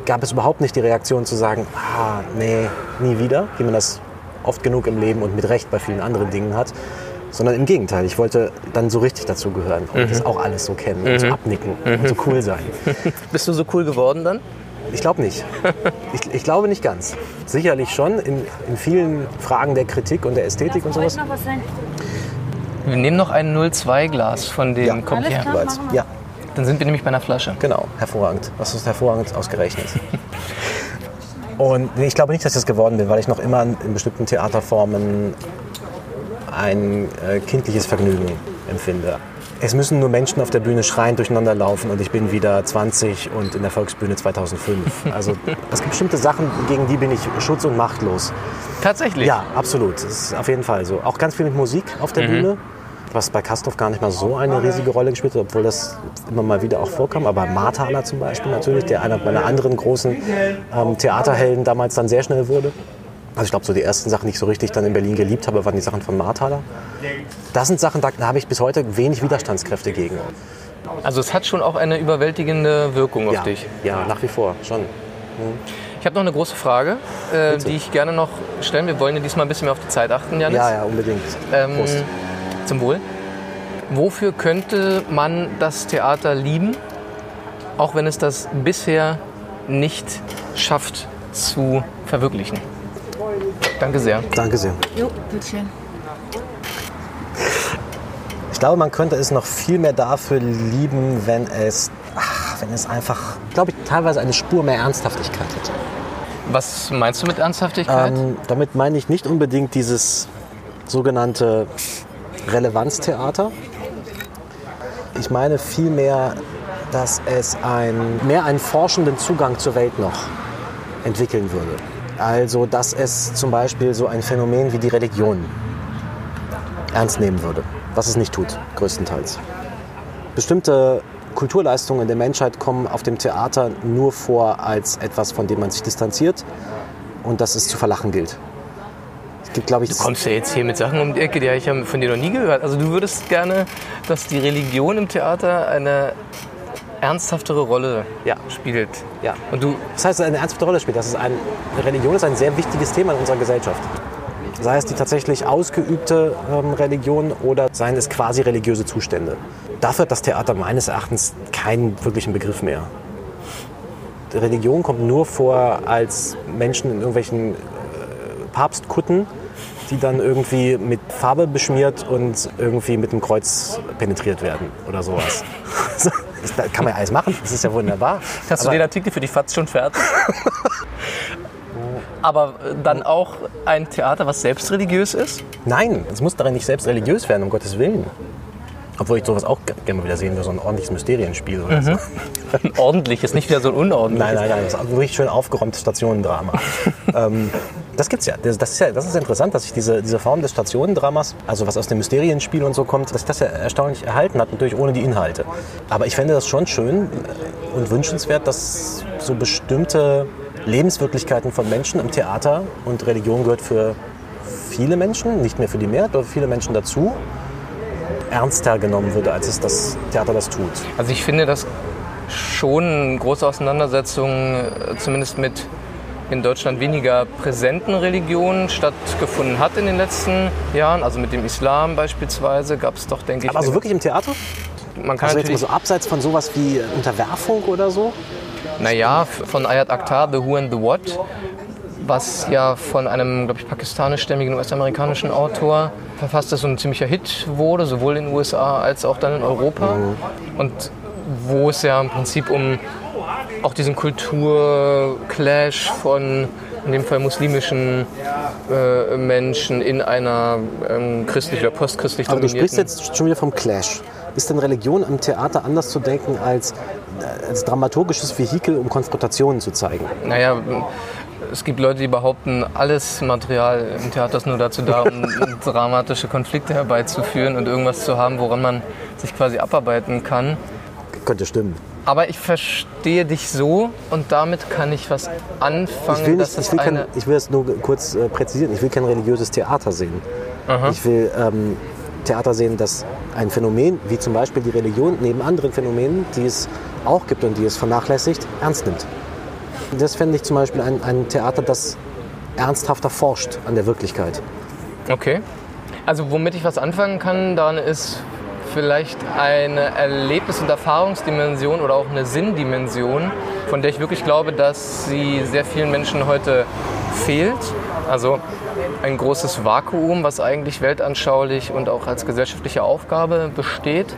gab es überhaupt nicht die Reaktion zu sagen, ah, nee, nie wieder, wie man das oft genug im Leben und mit Recht bei vielen anderen Dingen hat, sondern im Gegenteil. Ich wollte dann so richtig dazugehören und das auch alles so kennen und so abnicken und so cool sein. [laughs] Bist du so cool geworden dann? Ich glaube nicht. Ich, ich glaube nicht ganz. Sicherlich schon in, in vielen Fragen der Kritik und der Ästhetik und sowas. noch was sein? Wir nehmen noch ein 02-Glas von dem. Ja. Bereits. Ja, Dann sind wir nämlich bei einer Flasche. genau. Hervorragend. Das ist hervorragend ausgerechnet. Und nee, ich glaube nicht, dass ich das geworden bin, weil ich noch immer in bestimmten Theaterformen ein äh, kindliches Vergnügen empfinde. Es müssen nur Menschen auf der Bühne schreien, durcheinander laufen und ich bin wieder 20 und in der Volksbühne 2005. Also [laughs] es gibt bestimmte Sachen, gegen die bin ich schutz- und machtlos. Tatsächlich. Ja, absolut. Das ist auf jeden Fall so. Auch ganz viel mit Musik auf der Bühne, was bei Kastorf gar nicht mal so eine riesige Rolle gespielt hat, obwohl das immer mal wieder auch vorkam. Aber Marthaler zum Beispiel natürlich, der einer meiner anderen großen ähm, Theaterhelden damals dann sehr schnell wurde. Also ich glaube, so die ersten Sachen, die ich so richtig dann in Berlin geliebt habe, waren die Sachen von Marthaler. Das sind Sachen, da habe ich bis heute wenig Widerstandskräfte gegen. Also es hat schon auch eine überwältigende Wirkung auf Ja, dich. ja, nach wie vor, schon. Ich habe noch eine große Frage, äh, die ich gerne noch stellen. Wir wollen ja diesmal ein bisschen mehr auf die Zeit achten, Janis. Ja, ja, unbedingt. Ähm, Prost. zum Wohl. Wofür könnte man das Theater lieben, auch wenn es das bisher nicht schafft zu verwirklichen? Danke sehr. Danke sehr. Jo, bitteschön. Ich glaube, man könnte es noch viel mehr dafür lieben, wenn es, ach, wenn es einfach, glaube ich, teilweise eine Spur mehr Ernsthaftigkeit hätte. Was meinst du mit Ernsthaftigkeit? Ähm, damit meine ich nicht unbedingt dieses sogenannte Relevanztheater. Ich meine vielmehr, dass es ein, mehr einen forschenden Zugang zur Welt noch entwickeln würde. Also, dass es zum Beispiel so ein Phänomen wie die Religion ernst nehmen würde, was es nicht tut, größtenteils. Bestimmte Kulturleistungen der Menschheit kommen auf dem Theater nur vor als etwas, von dem man sich distanziert und das es zu verlachen gilt. Gibt, ich, Du kommst ja jetzt hier mit Sachen um die Ecke, die ich von dir noch nie gehört. Also du würdest gerne, dass die Religion im Theater eine ernsthaftere Rolle Ja. spielt. Ja. Und du, Das heißt, eine ernsthafte Rolle spielt. Das ist ein, Religion ist ein sehr wichtiges Thema in unserer Gesellschaft. Sei es die tatsächlich ausgeübte ähm, Religion oder seien es quasi religiöse Zustände. Dafür hat das Theater meines Erachtens keinen wirklichen Begriff mehr. Die Religion kommt nur vor als Menschen in irgendwelchen äh, Papstkutten, die dann irgendwie mit Farbe beschmiert und irgendwie mit dem Kreuz penetriert werden oder sowas. [laughs] Das kann man ja alles machen, das ist ja wunderbar. hast du Aber- den Artikel für die FAZ schon fertig? [laughs] Aber äh, dann auch ein Theater, was selbst religiös ist? Nein, es muss darin nicht selbst religiös werden, um Gottes Willen. Obwohl ich sowas auch ge- gerne mal wieder sehen würde, so ein ordentliches Mysterienspiel oder so. Ein ordentliches, nicht wieder so ein unordentliches. Nein, nein, nein, das ist ein wirklich schön aufgeräumtes Stationendrama. [laughs] ähm, das gibt's ja. Das, das, ist ja. das ist interessant, dass sich diese, diese Form des Stationendramas, also was aus dem Mysterienspiel und so kommt, dass sich das ja erstaunlich erhalten hat, natürlich ohne die Inhalte. Aber ich fände das schon schön und wünschenswert, dass so bestimmte Lebenswirklichkeiten von Menschen im Theater und Religion gehört für viele Menschen, nicht mehr für die Mehrheit, aber für viele Menschen dazu, ernster genommen würde, als es das Theater das tut. Also ich finde, dass schon eine große Auseinandersetzung äh, zumindest mit in Deutschland weniger präsenten Religionen stattgefunden hat in den letzten Jahren. Also mit dem Islam beispielsweise gab es doch, denke ich, Aber also eine- wirklich im Theater? man kann Also jetzt mal natürlich, so abseits von sowas wie Unterwerfung oder so? naja, von Ayat Akhtar, The Who and the What, was ja von einem, glaube ich, pakistanischstämmigen US-amerikanischen Autor verfasst ist und ein ziemlicher Hit wurde, sowohl in den USA als auch dann in Europa. Und wo es ja im Prinzip um auch diesen Kulturclash von in dem Fall muslimischen äh, Menschen in einer ähm, christlich oder postchristlich Aber du sprichst jetzt schon wieder vom Clash. Ist denn Religion im Theater anders zu denken als, äh, als dramaturgisches Vehikel, um Konfrontationen zu zeigen? Naja, es gibt Leute, die behaupten, alles Material im Theater ist nur dazu da, um [laughs] dramatische Konflikte herbeizuführen und irgendwas zu haben, woran man sich quasi abarbeiten kann. Könnte stimmen. Aber ich verstehe dich so und damit kann ich was anfangen, Ich will, nicht, ich, will kein, ich will das nur kurz äh, präzisieren. Ich will kein religiöses Theater sehen. Ich will ähm, Theater sehen, das ein Phänomen, wie zum Beispiel die Religion, neben anderen Phänomenen, die es auch gibt und die es vernachlässigt, ernst nimmt. Das fände ich zum Beispiel ein, ein Theater, das ernsthafter forscht an der Wirklichkeit. Okay. Also womit ich was anfangen kann, dann ist vielleicht eine Erlebnis- und Erfahrungsdimension oder auch eine Sinndimension, von der ich wirklich glaube, dass sie sehr vielen Menschen heute fehlt. Also ein großes Vakuum, was eigentlich weltanschaulich und auch als gesellschaftliche Aufgabe besteht,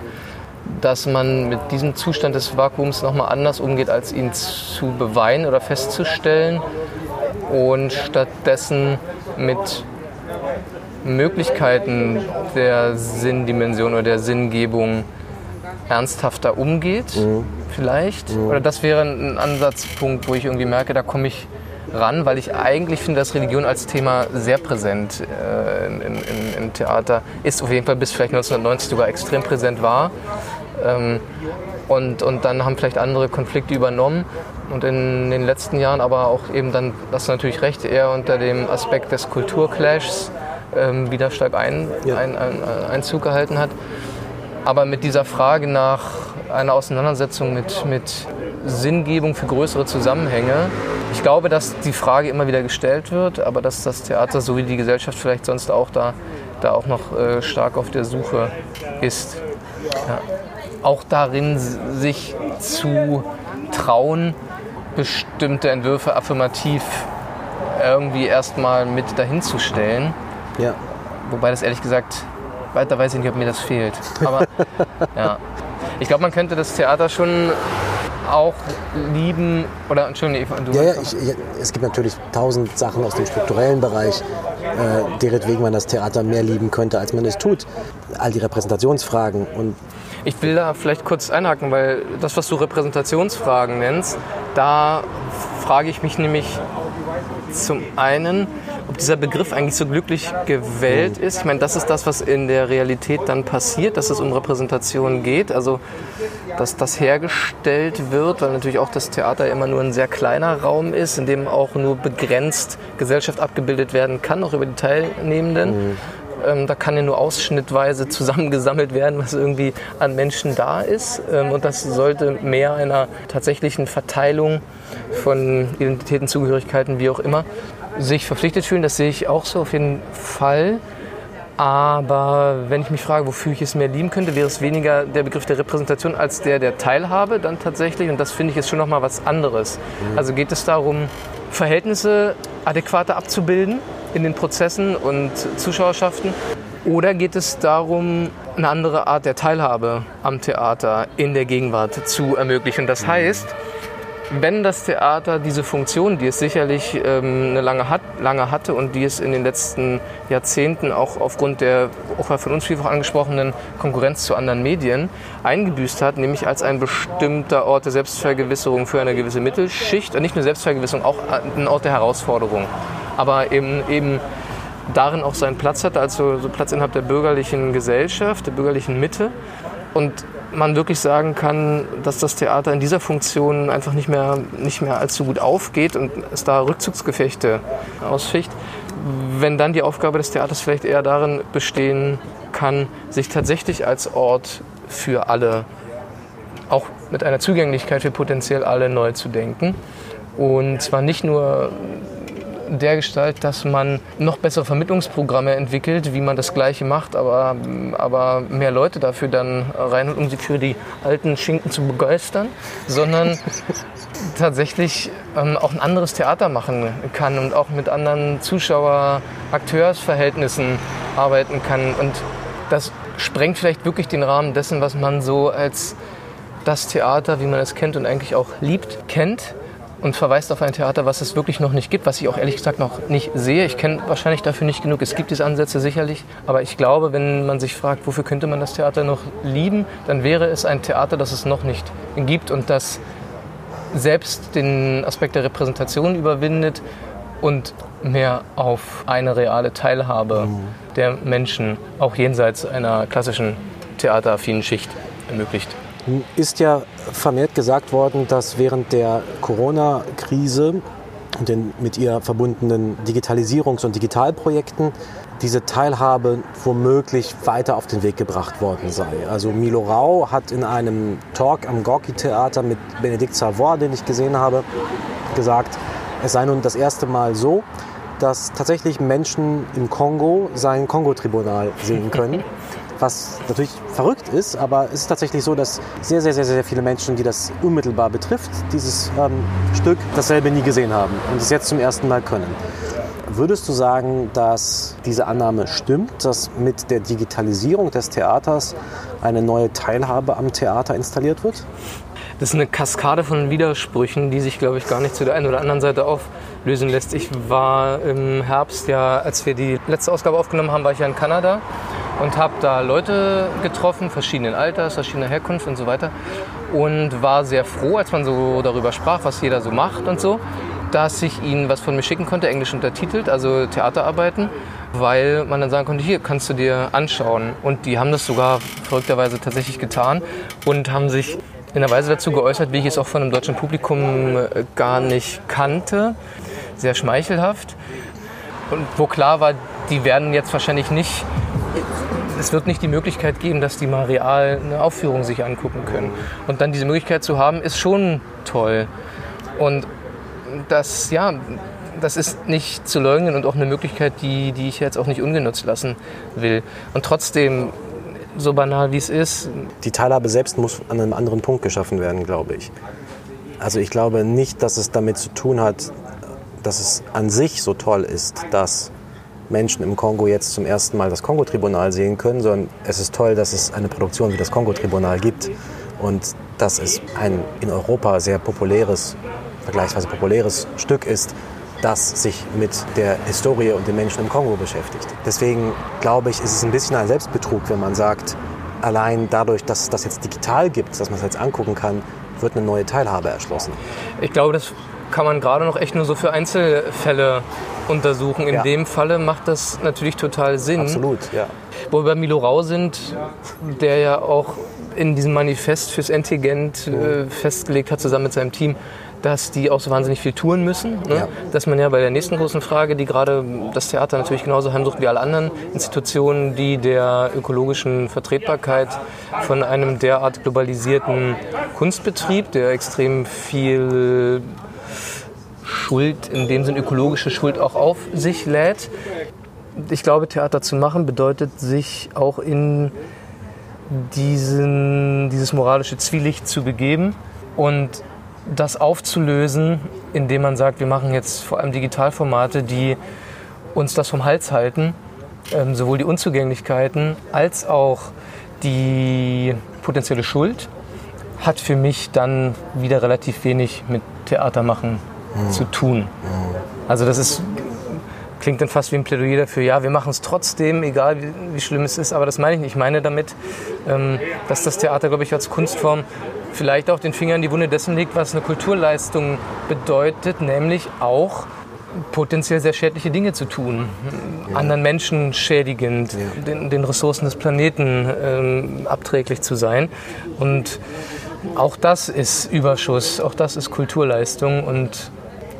dass man mit diesem Zustand des Vakuums nochmal anders umgeht, als ihn zu beweinen oder festzustellen und stattdessen mit Möglichkeiten der Sinndimension oder der Sinngebung ernsthafter umgeht, vielleicht. Oder das wäre ein Ansatzpunkt, wo ich irgendwie merke, da komme ich ran, weil ich eigentlich finde, dass Religion als Thema sehr präsent äh, in, in, in, im Theater ist. Auf jeden Fall bis vielleicht 1990 sogar extrem präsent war. Ähm, und, und dann haben vielleicht andere Konflikte übernommen. Und in den letzten Jahren aber auch eben dann, das ist natürlich recht, eher unter dem Aspekt des Kulturclashs ähm, wieder stark ein, Ja. ein, ein, Einzug gehalten hat. Aber mit dieser Frage nach einer Auseinandersetzung mit, mit Sinngebung für größere Zusammenhänge, ich glaube, dass die Frage immer wieder gestellt wird, aber dass das Theater so wie die Gesellschaft vielleicht sonst auch da, da auch noch äh, stark auf der Suche ist. Ja. Auch darin sich zu trauen, bestimmte Entwürfe affirmativ irgendwie erstmal mit dahin zu stellen. Ja. Wobei das ehrlich gesagt, weiter weiß ich nicht, ob mir das fehlt. Aber [laughs] ja. Ich glaube, man könnte das Theater schon auch lieben oder Entschuldigung, du Ja, ja, ich, ich, es gibt natürlich tausend Sachen aus dem strukturellen Bereich, äh, deretwegen man das Theater mehr lieben könnte, als man es tut. All die Repräsentationsfragen und Ich will da vielleicht kurz einhaken, weil das, was du Repräsentationsfragen nennst, da frage ich mich nämlich zum einen, ob dieser Begriff eigentlich so glücklich gewählt ist. Ich meine, das ist das, was in der Realität dann passiert, dass es um Repräsentation geht, also dass das hergestellt wird, weil natürlich auch das Theater immer nur ein sehr kleiner Raum ist, in dem auch nur begrenzt Gesellschaft abgebildet werden kann, auch über die Teilnehmenden. Ähm, da kann ja nur ausschnittweise [laughs] zusammengesammelt werden, was irgendwie an Menschen da ist. Ähm, und das sollte mehr einer tatsächlichen Verteilung von Identitäten, Zugehörigkeiten, wie auch immer, sich verpflichtet fühlen. Das sehe ich auch so auf jeden Fall. Aber wenn ich mich frage, wofür ich es mehr lieben könnte, wäre es weniger der Begriff der Repräsentation als der der Teilhabe dann tatsächlich. Und das finde ich ist schon nochmal was anderes. Also geht es darum, Verhältnisse adäquater abzubilden in den Prozessen und Zuschauerschaften? Oder geht es darum, eine andere Art der Teilhabe am Theater in der Gegenwart zu ermöglichen? Das heißt, wenn das Theater diese Funktion, die es sicherlich ähm, eine lange, hat, lange hatte und die es in den letzten Jahrzehnten auch aufgrund der auch von uns vielfach angesprochenen Konkurrenz zu anderen Medien eingebüßt hat, nämlich als ein bestimmter Ort der Selbstvergewisserung für eine gewisse Mittelschicht und nicht nur Selbstvergewisserung, auch ein Ort der Herausforderung, aber eben, eben darin auch seinen Platz hatte, also so Platz innerhalb der bürgerlichen Gesellschaft, der bürgerlichen Mitte. Und man wirklich sagen kann, dass das Theater in dieser Funktion einfach nicht mehr, nicht mehr allzu gut aufgeht und es da Rückzugsgefechte ausficht, wenn dann die Aufgabe des Theaters vielleicht eher darin bestehen kann, sich tatsächlich als Ort für alle, auch mit einer Zugänglichkeit für potenziell alle neu zu denken. Und zwar nicht nur der Gestalt, dass man noch bessere Vermittlungsprogramme entwickelt, wie man das Gleiche macht, aber, aber mehr Leute dafür dann reinholt, um sie für die alten Schinken zu begeistern, sondern [laughs] tatsächlich ähm, auch ein anderes Theater machen kann und auch mit anderen Zuschauer-Akteursverhältnissen arbeiten kann. Und das sprengt vielleicht wirklich den Rahmen dessen, was man so als das Theater, wie man es kennt und eigentlich auch liebt, kennt und verweist auf ein Theater, was es wirklich noch nicht gibt, was ich auch ehrlich gesagt noch nicht sehe. Ich kenne wahrscheinlich dafür nicht genug. Es gibt diese Ansätze sicherlich, aber ich glaube, wenn man sich fragt, wofür könnte man das Theater noch lieben, dann wäre es ein Theater, das es noch nicht gibt und das selbst den Aspekt der Repräsentation überwindet und mehr auf eine reale Teilhabe der Menschen, auch jenseits einer klassischen theateraffinen Schicht, ermöglicht. Ist ja vermehrt gesagt worden, dass während der Corona-Krise und den mit ihr verbundenen Digitalisierungs- und Digitalprojekten diese Teilhabe womöglich weiter auf den Weg gebracht worden sei. Also Milo Rau hat in einem Talk am Gorki-Theater mit Benedikt Savoy, den ich gesehen habe, gesagt, es sei nun das erste Mal so, dass tatsächlich Menschen im Kongo sein Kongo-Tribunal sehen können. [laughs] Was natürlich verrückt ist, aber es ist tatsächlich so, dass sehr, sehr, sehr, sehr viele Menschen, die das unmittelbar betrifft, dieses ähm, Stück dasselbe nie gesehen haben und es jetzt zum ersten Mal können. Würdest du sagen, dass diese Annahme stimmt, dass mit der Digitalisierung des Theaters eine neue Teilhabe am Theater installiert wird? Das ist eine Kaskade von Widersprüchen, die sich, glaube ich, gar nicht zu der einen oder anderen Seite auflösen lässt. Ich war im Herbst ja, als wir die letzte Ausgabe aufgenommen haben, war ich ja in Kanada und habe da Leute getroffen, verschiedenen Alters, verschiedener Herkunft und so weiter. Und war sehr froh, als man so darüber sprach, was jeder so macht und so, dass ich ihnen was von mir schicken konnte, englisch untertitelt, also Theaterarbeiten, weil man dann sagen konnte, hier kannst du dir anschauen. Und die haben das sogar verrückterweise tatsächlich getan und haben sich in einer Weise dazu geäußert, wie ich es auch von einem deutschen Publikum äh, gar nicht kannte. Sehr schmeichelhaft. Und wo klar war, die werden jetzt wahrscheinlich nicht, es wird nicht die Möglichkeit geben, dass die mal real eine Aufführung sich angucken können. Und dann diese Möglichkeit zu haben, ist schon toll. Und das, ja, das ist nicht zu leugnen und auch eine Möglichkeit, die, die ich jetzt auch nicht ungenutzt lassen will. Und trotzdem, so banal wie es ist, Die Teilhabe selbst muss an einem anderen Punkt geschaffen werden, glaube ich. Also ich glaube nicht, dass es damit zu tun hat, dass es an sich so toll ist, dass Menschen im Kongo jetzt zum ersten Mal das Kongo-Tribunal sehen können, sondern es ist toll, dass es eine Produktion wie das Kongo-Tribunal gibt Und dass es ein in Europa sehr populäres, vergleichsweise populäres Stück ist, das sich mit der Historie und den Menschen im Kongo beschäftigt. Deswegen glaube ich, ist es ein bisschen ein Selbstbetrug, wenn man sagt, allein dadurch, dass es das jetzt digital gibt, dass man es jetzt angucken kann, wird eine neue Teilhabe erschlossen. Ich glaube, das kann man gerade noch echt nur so für Einzelfälle untersuchen. In Ja. dem Falle macht das natürlich total Sinn. Absolut, ja. Wo wir bei Milo Rau sind, der ja auch in diesem Manifest fürs Antigent äh, festgelegt hat, zusammen mit seinem Team, dass die auch so wahnsinnig viel touren müssen. Ne? Ja. Dass man ja bei der nächsten großen Frage, die gerade das Theater natürlich genauso heimsucht wie alle anderen Institutionen, die der ökologischen Vertretbarkeit von einem derart globalisierten Kunstbetrieb, der extrem viel Schuld, in dem Sinn ökologische Schuld auch auf sich lädt. Ich glaube, Theater zu machen bedeutet, sich auch in diesen, dieses moralische Zwielicht zu begeben und das aufzulösen, indem man sagt, wir machen jetzt vor allem Digitalformate, die uns das vom Hals halten, ähm, sowohl die Unzugänglichkeiten als auch die potenzielle Schuld, hat für mich dann wieder relativ wenig mit Zu tun. Also das ist klingt dann fast wie ein Plädoyer dafür, ja, wir machen es trotzdem, egal wie, wie schlimm es ist, aber das meine ich nicht. Ich meine damit, ähm, dass das Theater, glaube ich, als Kunstform vielleicht auch den Finger in die Wunde dessen legt, was eine Kulturleistung bedeutet, nämlich auch potenziell sehr schädliche Dinge zu tun, anderen Menschen schädigend, den, den Ressourcen des Planeten ähm, abträglich zu sein. Und auch das ist Überschuss, auch das ist Kulturleistung und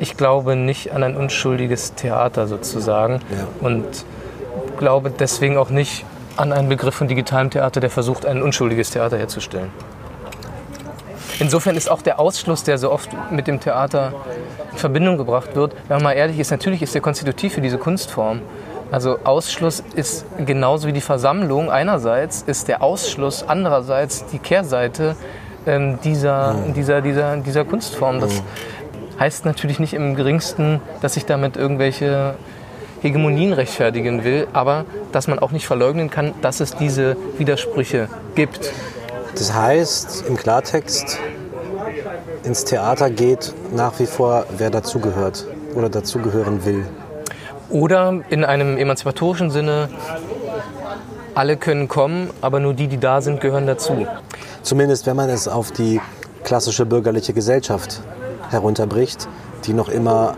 ich glaube nicht an ein unschuldiges Theater sozusagen Ja. und glaube deswegen auch nicht an einen Begriff von digitalem Theater, der versucht, ein unschuldiges Theater herzustellen. Insofern ist auch der Ausschluss, der so oft mit dem Theater in Verbindung gebracht wird, wenn man mal ehrlich ist, natürlich ist der konstitutiv für diese Kunstform. Also Ausschluss ist genauso wie die Versammlung. Einerseits ist der Ausschluss, andererseits die Kehrseite ähm, dieser, dieser, dieser, dieser Kunstform. Das heißt natürlich nicht im geringsten, dass ich damit irgendwelche Hegemonien rechtfertigen will, aber dass man auch nicht verleugnen kann, dass es diese Widersprüche gibt. Das heißt im Klartext, ins Theater geht nach wie vor, wer dazugehört oder dazugehören will. Oder in einem emanzipatorischen Sinne, alle können kommen, aber nur die, die da sind, gehören dazu. Zumindest wenn man es auf die klassische bürgerliche Gesellschaft herunterbricht, die noch immer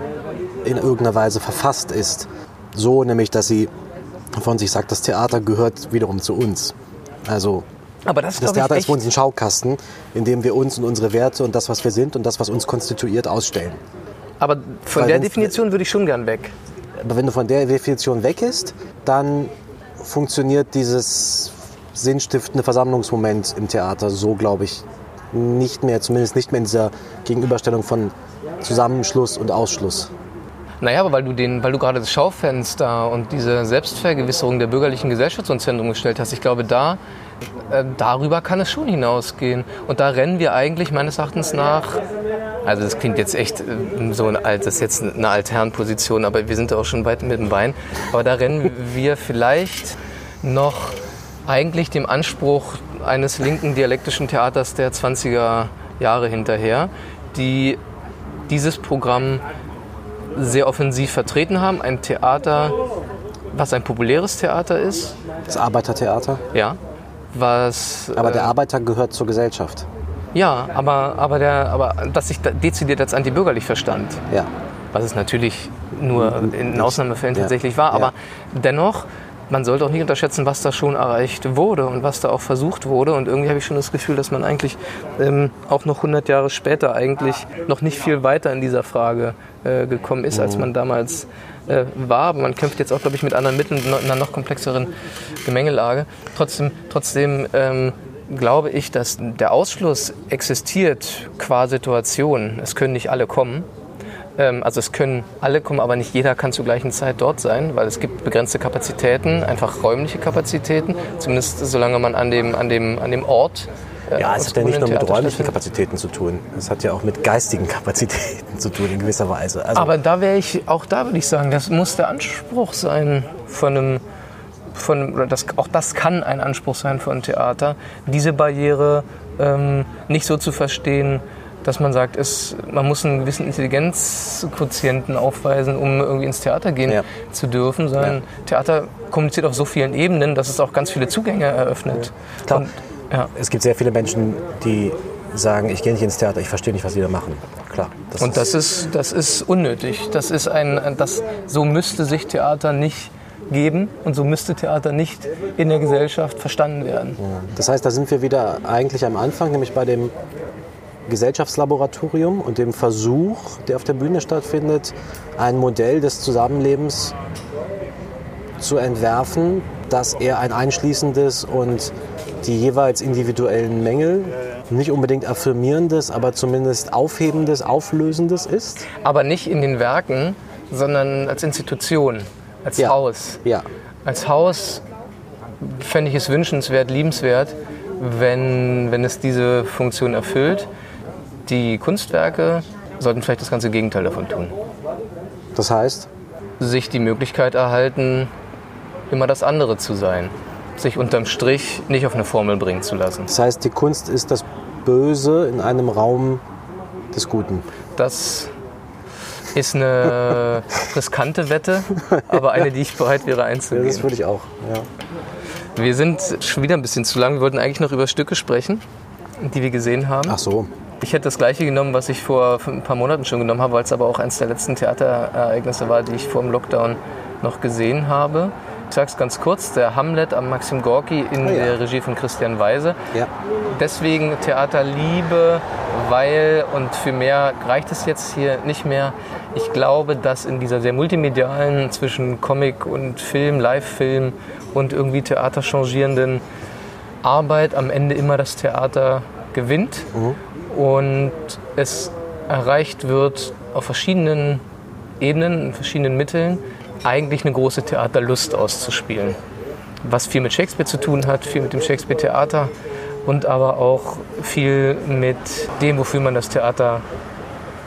in irgendeiner Weise verfasst ist. So nämlich, dass sie von sich sagt, das Theater gehört wiederum zu uns. Also Aber das, das Theater ist für uns ein Schaukasten, in dem wir uns und unsere Werte und das, was wir sind und das, was uns konstituiert, ausstellen. Aber von Weil der Definition würde ich schon gern weg. Aber wenn du von der Definition weg ist, dann funktioniert dieses sinnstiftende Versammlungsmoment im Theater so, glaube ich, nicht mehr, zumindest nicht mehr in dieser Gegenüberstellung von Zusammenschluss und Ausschluss. Naja, aber weil du, den, weil du gerade das Schaufenster und diese Selbstvergewisserung der bürgerlichen Gesellschaft so gestellt hast, ich glaube, da, äh, darüber kann es schon hinausgehen. Und da rennen wir eigentlich meines Erachtens nach, also das klingt jetzt echt äh, so ein alt, das ist jetzt eine Altherrenposition, aber wir sind da auch schon weit mit dem Bein. Aber da rennen wir vielleicht noch eigentlich dem Anspruch eines linken dialektischen Theaters der 20er Jahre hinterher, die dieses Programm sehr offensiv vertreten haben. Ein Theater, was ein populäres Theater ist, Das Arbeitertheater. ja, was Aber der äh, Arbeiter gehört zur Gesellschaft. ja, aber aber der aber das sich da dezidiert als antibürgerlich verstand, Ja. was es natürlich nur in Ausnahmefällen Ja. tatsächlich war, Ja. aber dennoch man sollte auch nicht unterschätzen, was da schon erreicht wurde und was da auch versucht wurde. Und irgendwie habe ich schon das Gefühl, dass man eigentlich ähm, auch noch 100 Jahre später eigentlich noch nicht viel weiter in dieser Frage äh, gekommen ist, als man damals äh, war. Aber man kämpft jetzt auch, glaube ich, mit anderen Mitteln in einer noch komplexeren Gemengelage. Trotzdem, trotzdem ähm, glaube ich, dass der Ausschluss existiert qua Situation. Es können nicht alle kommen. Ähm, Also es können alle kommen, aber nicht jeder kann zur gleichen Zeit dort sein, weil es gibt begrenzte Kapazitäten, einfach räumliche Kapazitäten, zumindest solange man an dem, an dem, an dem Ort. äh, Ja, es hat ja nicht nur mit räumlichen. Kapazitäten zu tun. Es hat ja auch mit geistigen [laughs] Kapazitäten zu tun, in gewisser Weise. Also, Aber da wäre ich, auch da würde ich sagen, das muss der Anspruch sein von einem, von, oder das, auch das kann ein Anspruch sein von Theater, diese Barriere ähm, nicht so zu verstehen, dass man sagt, es, man muss einen gewissen Intelligenzquotienten aufweisen, um irgendwie ins Theater gehen Ja. zu dürfen, sondern Ja. Theater kommuniziert auf so vielen Ebenen, dass es auch ganz viele Zugänge eröffnet. Klar. Und, ja. Es gibt sehr viele Menschen, die sagen, ich gehe nicht ins Theater, ich verstehe nicht, was die da machen. Klar. Das Und das ist, das ist unnötig. Das ist ein, das, so müsste sich Theater nicht geben und so müsste Theater nicht in der Gesellschaft verstanden werden. Das heißt, da sind wir wieder eigentlich am Anfang, nämlich bei dem Gesellschaftslaboratorium und dem Versuch, der auf der Bühne stattfindet, ein Modell des Zusammenlebens zu entwerfen, das eher ein einschließendes und die jeweils individuellen Mängel nicht unbedingt affirmierendes, aber zumindest aufhebendes, auflösendes ist. Aber nicht in den Werken, sondern als Institution, als Ja. Haus. Ja, Als Haus fände ich es wünschenswert, liebenswert, wenn, wenn es diese Funktion erfüllt. Die Kunstwerke sollten vielleicht das ganze Gegenteil davon tun. das heißt, Sich die Möglichkeit erhalten, immer das andere zu sein. Sich unterm Strich nicht auf eine Formel bringen zu lassen. das heißt, die Kunst ist das Böse in einem Raum des Guten. Das ist eine [laughs] riskante Wette, aber eine, die ich bereit wäre Ja, das einzugehen. würde ich auch. Ja. Wir sind schon wieder ein bisschen zu lang. Wir wollten eigentlich noch über Stücke sprechen, die wir gesehen haben. Ach so, Ich hätte das gleiche genommen, was ich vor ein paar Monaten schon genommen habe, weil es aber auch eines der letzten Theaterereignisse war, die ich vor dem Lockdown noch gesehen habe. Ich sage es ganz kurz, der Hamlet am Maxim Gorki in Ah ja. der Regie von Christian Weise. ja. Deswegen Theaterliebe, weil, und für mehr reicht es jetzt hier nicht mehr, ich glaube, dass in dieser sehr multimedialen, zwischen Comic und Film, Live-Film und irgendwie Theater changierenden Arbeit am Ende immer das Theater gewinnt und es erreicht wird auf verschiedenen Ebenen, in verschiedenen Mitteln, eigentlich eine große Theaterlust auszuspielen. Was viel mit Shakespeare zu tun hat, viel mit dem Shakespeare-Theater und aber auch viel mit dem, wofür man das Theater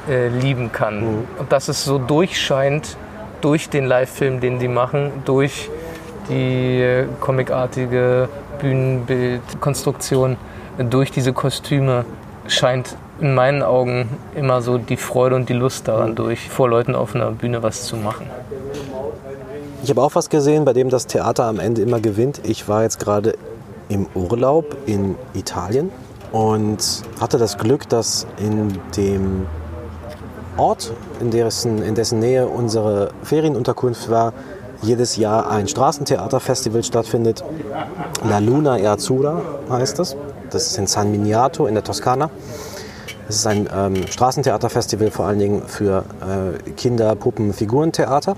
äh, lieben kann. Und dass es so durchscheint durch den Live-Film, den die machen, durch die äh, comicartige Bühnenbildkonstruktion, durch diese Kostüme, scheint in meinen Augen immer so die Freude und die Lust daran durch, vor Leuten auf einer Bühne was zu machen. Ich habe auch was gesehen, bei dem das Theater am Ende immer gewinnt. Ich war jetzt gerade im Urlaub in Italien und hatte das Glück, dass in dem Ort, in dessen, in dessen Nähe unsere Ferienunterkunft war, jedes Jahr ein Straßentheaterfestival stattfindet. La Luna e Azzurra heißt das. Das ist in San Miniato in der Toskana. Es ist ein ähm, Straßentheaterfestival vor allen Dingen für äh, Kinder, Puppen, Figurentheater.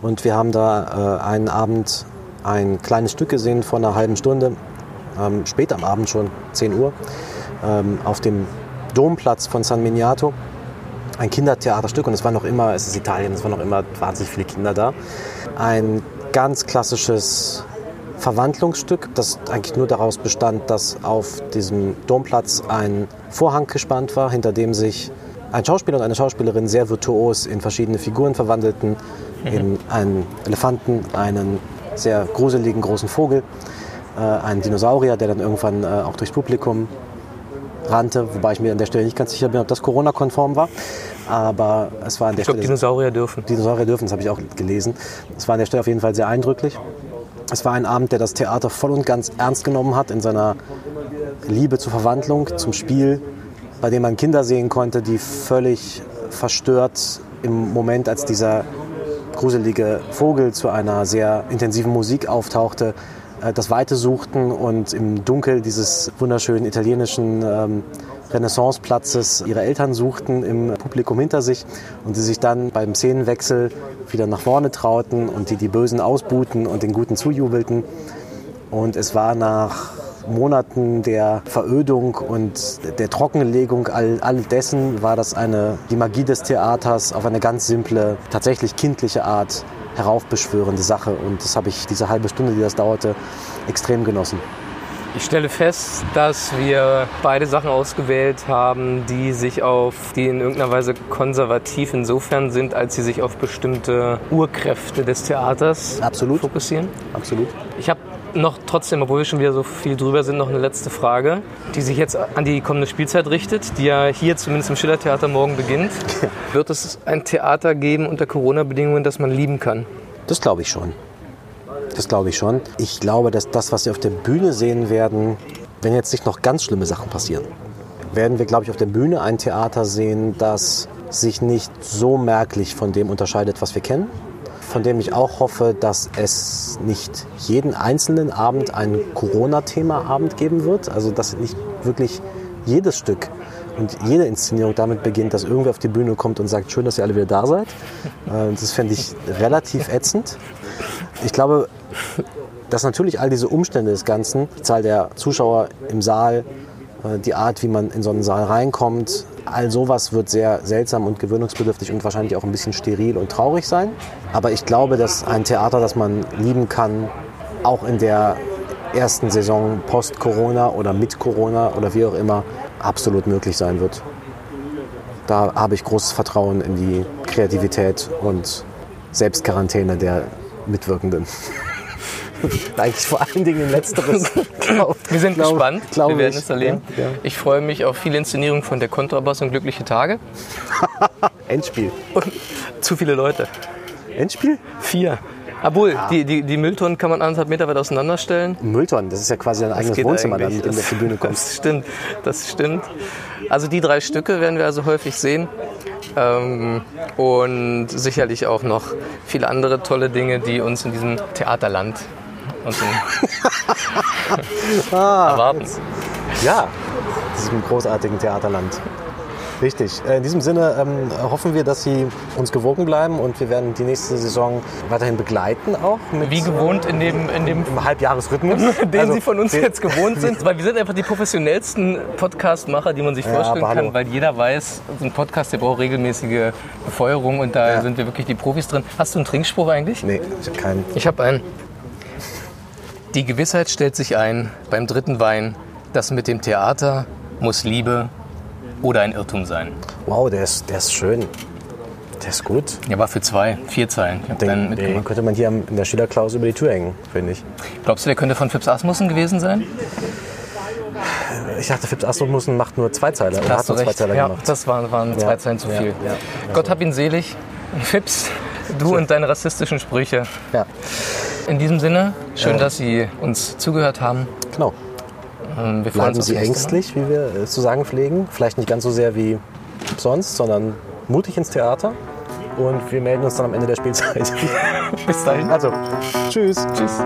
Und wir haben da äh, einen Abend ein kleines Stück gesehen von einer halben Stunde, ähm, spät am Abend schon, 10 Uhr, ähm, auf dem Domplatz von San Miniato. Ein Kindertheaterstück und es war noch immer, es ist Italien, es waren noch immer wahnsinnig viele Kinder da. Ein ganz klassisches Verwandlungsstück, das eigentlich nur daraus bestand, dass auf diesem Domplatz ein Vorhang gespannt war, hinter dem sich ein Schauspieler und eine Schauspielerin sehr virtuos in verschiedene Figuren verwandelten. In einen Elefanten, einen sehr gruseligen großen Vogel, äh, einen Dinosaurier, der dann irgendwann äh, auch durchs Publikum rannte, wobei ich mir an der Stelle nicht ganz sicher bin, ob das Corona-konform war. Aber es war an der Ich glaube, Stelle. Dinosaurier dürfen. Dinosaurier dürfen, das habe ich auch gelesen. Es war an der Stelle auf jeden Fall sehr eindrücklich. Es war ein Abend, der das Theater voll und ganz ernst genommen hat in seiner Liebe zur Verwandlung, zum Spiel, bei dem man Kinder sehen konnte, die völlig verstört im Moment, als dieser gruselige Vogel zu einer sehr intensiven Musik auftauchte, äh, das Weite suchten und im Dunkel dieses wunderschönen italienischen ähm, Renaissanceplatzes ihre Eltern suchten im Publikum hinter sich und sie sich dann beim Szenenwechsel wieder nach vorne trauten und die die Bösen ausbuhten und den Guten zujubelten. Und es war nach Monaten der Verödung und der Trockenlegung all, all dessen war das eine, die Magie des Theaters auf eine ganz simple, tatsächlich kindliche Art heraufbeschwörende Sache. Und das habe ich, diese halbe Stunde, die das dauerte, extrem genossen. Ich stelle fest, dass wir beide Sachen ausgewählt haben, die sich auf, die in irgendeiner Weise konservativ insofern sind, als sie sich auf bestimmte Urkräfte des Theaters Absolut. fokussieren. Absolut. Ich habe noch trotzdem, obwohl wir schon wieder so viel drüber sind, noch eine letzte Frage, die sich jetzt an die kommende Spielzeit richtet, die ja hier zumindest im Schillertheater morgen beginnt. [laughs] Wird es ein Theater geben unter Corona-Bedingungen, das man lieben kann? Das glaube ich schon. Das glaube ich schon. Ich glaube, dass das, was wir auf der Bühne sehen werden, wenn jetzt nicht noch ganz schlimme Sachen passieren, werden wir, glaube ich, auf der Bühne ein Theater sehen, das sich nicht so merklich von dem unterscheidet, was wir kennen. Von dem ich auch hoffe, dass es nicht jeden einzelnen Abend ein Corona-Thema-Abend geben wird. Also dass nicht wirklich jedes Stück und jede Inszenierung damit beginnt, dass irgendwer auf die Bühne kommt und sagt, schön, dass ihr alle wieder da seid. Äh, Das fände ich relativ ätzend. Ich glaube, dass natürlich all diese Umstände des Ganzen, die Zahl der Zuschauer im Saal, äh, die Art, wie man in so einen Saal reinkommt, all sowas wird sehr seltsam und gewöhnungsbedürftig und wahrscheinlich auch ein bisschen steril und traurig sein. Aber ich glaube, dass ein Theater, das man lieben kann, auch in der ersten Saison post-Corona oder mit Corona oder wie auch immer, absolut möglich sein wird. Da habe ich großes Vertrauen in die Kreativität und Selbstquarantäne der Mitwirkenden. [laughs] [laughs] Eigentlich vor allen Dingen in Letzteres. glaub- Wir sind glaub- gespannt. glaub wir werden es erleben. Ja, ja. Ich freue mich auf viele Inszenierungen von der Kontrabass und Glückliche Tage. [laughs] Endspiel. Und zu viele Leute. Endspiel? Vier. Obwohl, die, die, die Mülltonnen kann man anderthalb Meter weit auseinanderstellen. Mülltonnen, das ist ja quasi ein eigenes Wohnzimmer, dann, mit dem du auf die Bühne kommst. Das [laughs] stimmt, das stimmt. Also die drei Stücke werden wir also häufig sehen. Ähm, und sicherlich auch noch viele andere tolle Dinge, die uns in diesem Theaterland in [laughs] Ah. erwarten. Ja, diesem großartigen Theaterland. Richtig. Äh, In diesem Sinne ähm, hoffen wir, dass Sie uns gewogen bleiben und wir werden die nächste Saison weiterhin begleiten auch. Mit, Wie gewohnt in dem, in dem Halbjahresrhythmus. [laughs] den Also, Sie von uns jetzt gewohnt [laughs] sind, weil wir sind einfach die professionellsten Podcast-Macher, die man sich vorstellen aber hallo. kann, weil jeder weiß, so ein Podcast, der braucht regelmäßige Befeuerung und da Ja. sind wir wirklich die Profis drin. Hast du einen Trinkspruch eigentlich? Nee, ich habe keinen. Ich habe einen. Die Gewissheit stellt sich ein beim dritten Wein, das mit dem Theater muss Liebe oder ein Irrtum sein. Wow, der ist, der ist schön. Der ist gut. Ja, war für zwei, vier Zeilen. Ich Den, dann den könnte man hier in der Schillerklausel über die Tür hängen, finde ich. Glaubst du, der könnte von Phipps Asmussen gewesen sein? Ich dachte, Phipps Asmussen macht nur zwei Zeiler. Oder Da hat nur zwei recht. Zeiler Ja, gemacht. das waren, waren zwei Ja, Zeilen zu viel. ja. Gott hab ihn selig. [laughs] Phipps, du und deine rassistischen Sprüche. Ja, In diesem Sinne, schön, dass Sie uns zugehört haben. genau. Ähm, Wir freuen Bleiben Sie ängstlich, wie wir äh, zu sagen pflegen. Vielleicht nicht ganz so sehr wie sonst, sondern mutig ins Theater. Und wir melden uns dann am Ende der Spielzeit. [laughs] Bis dahin. Also, tschüss. Tschüss.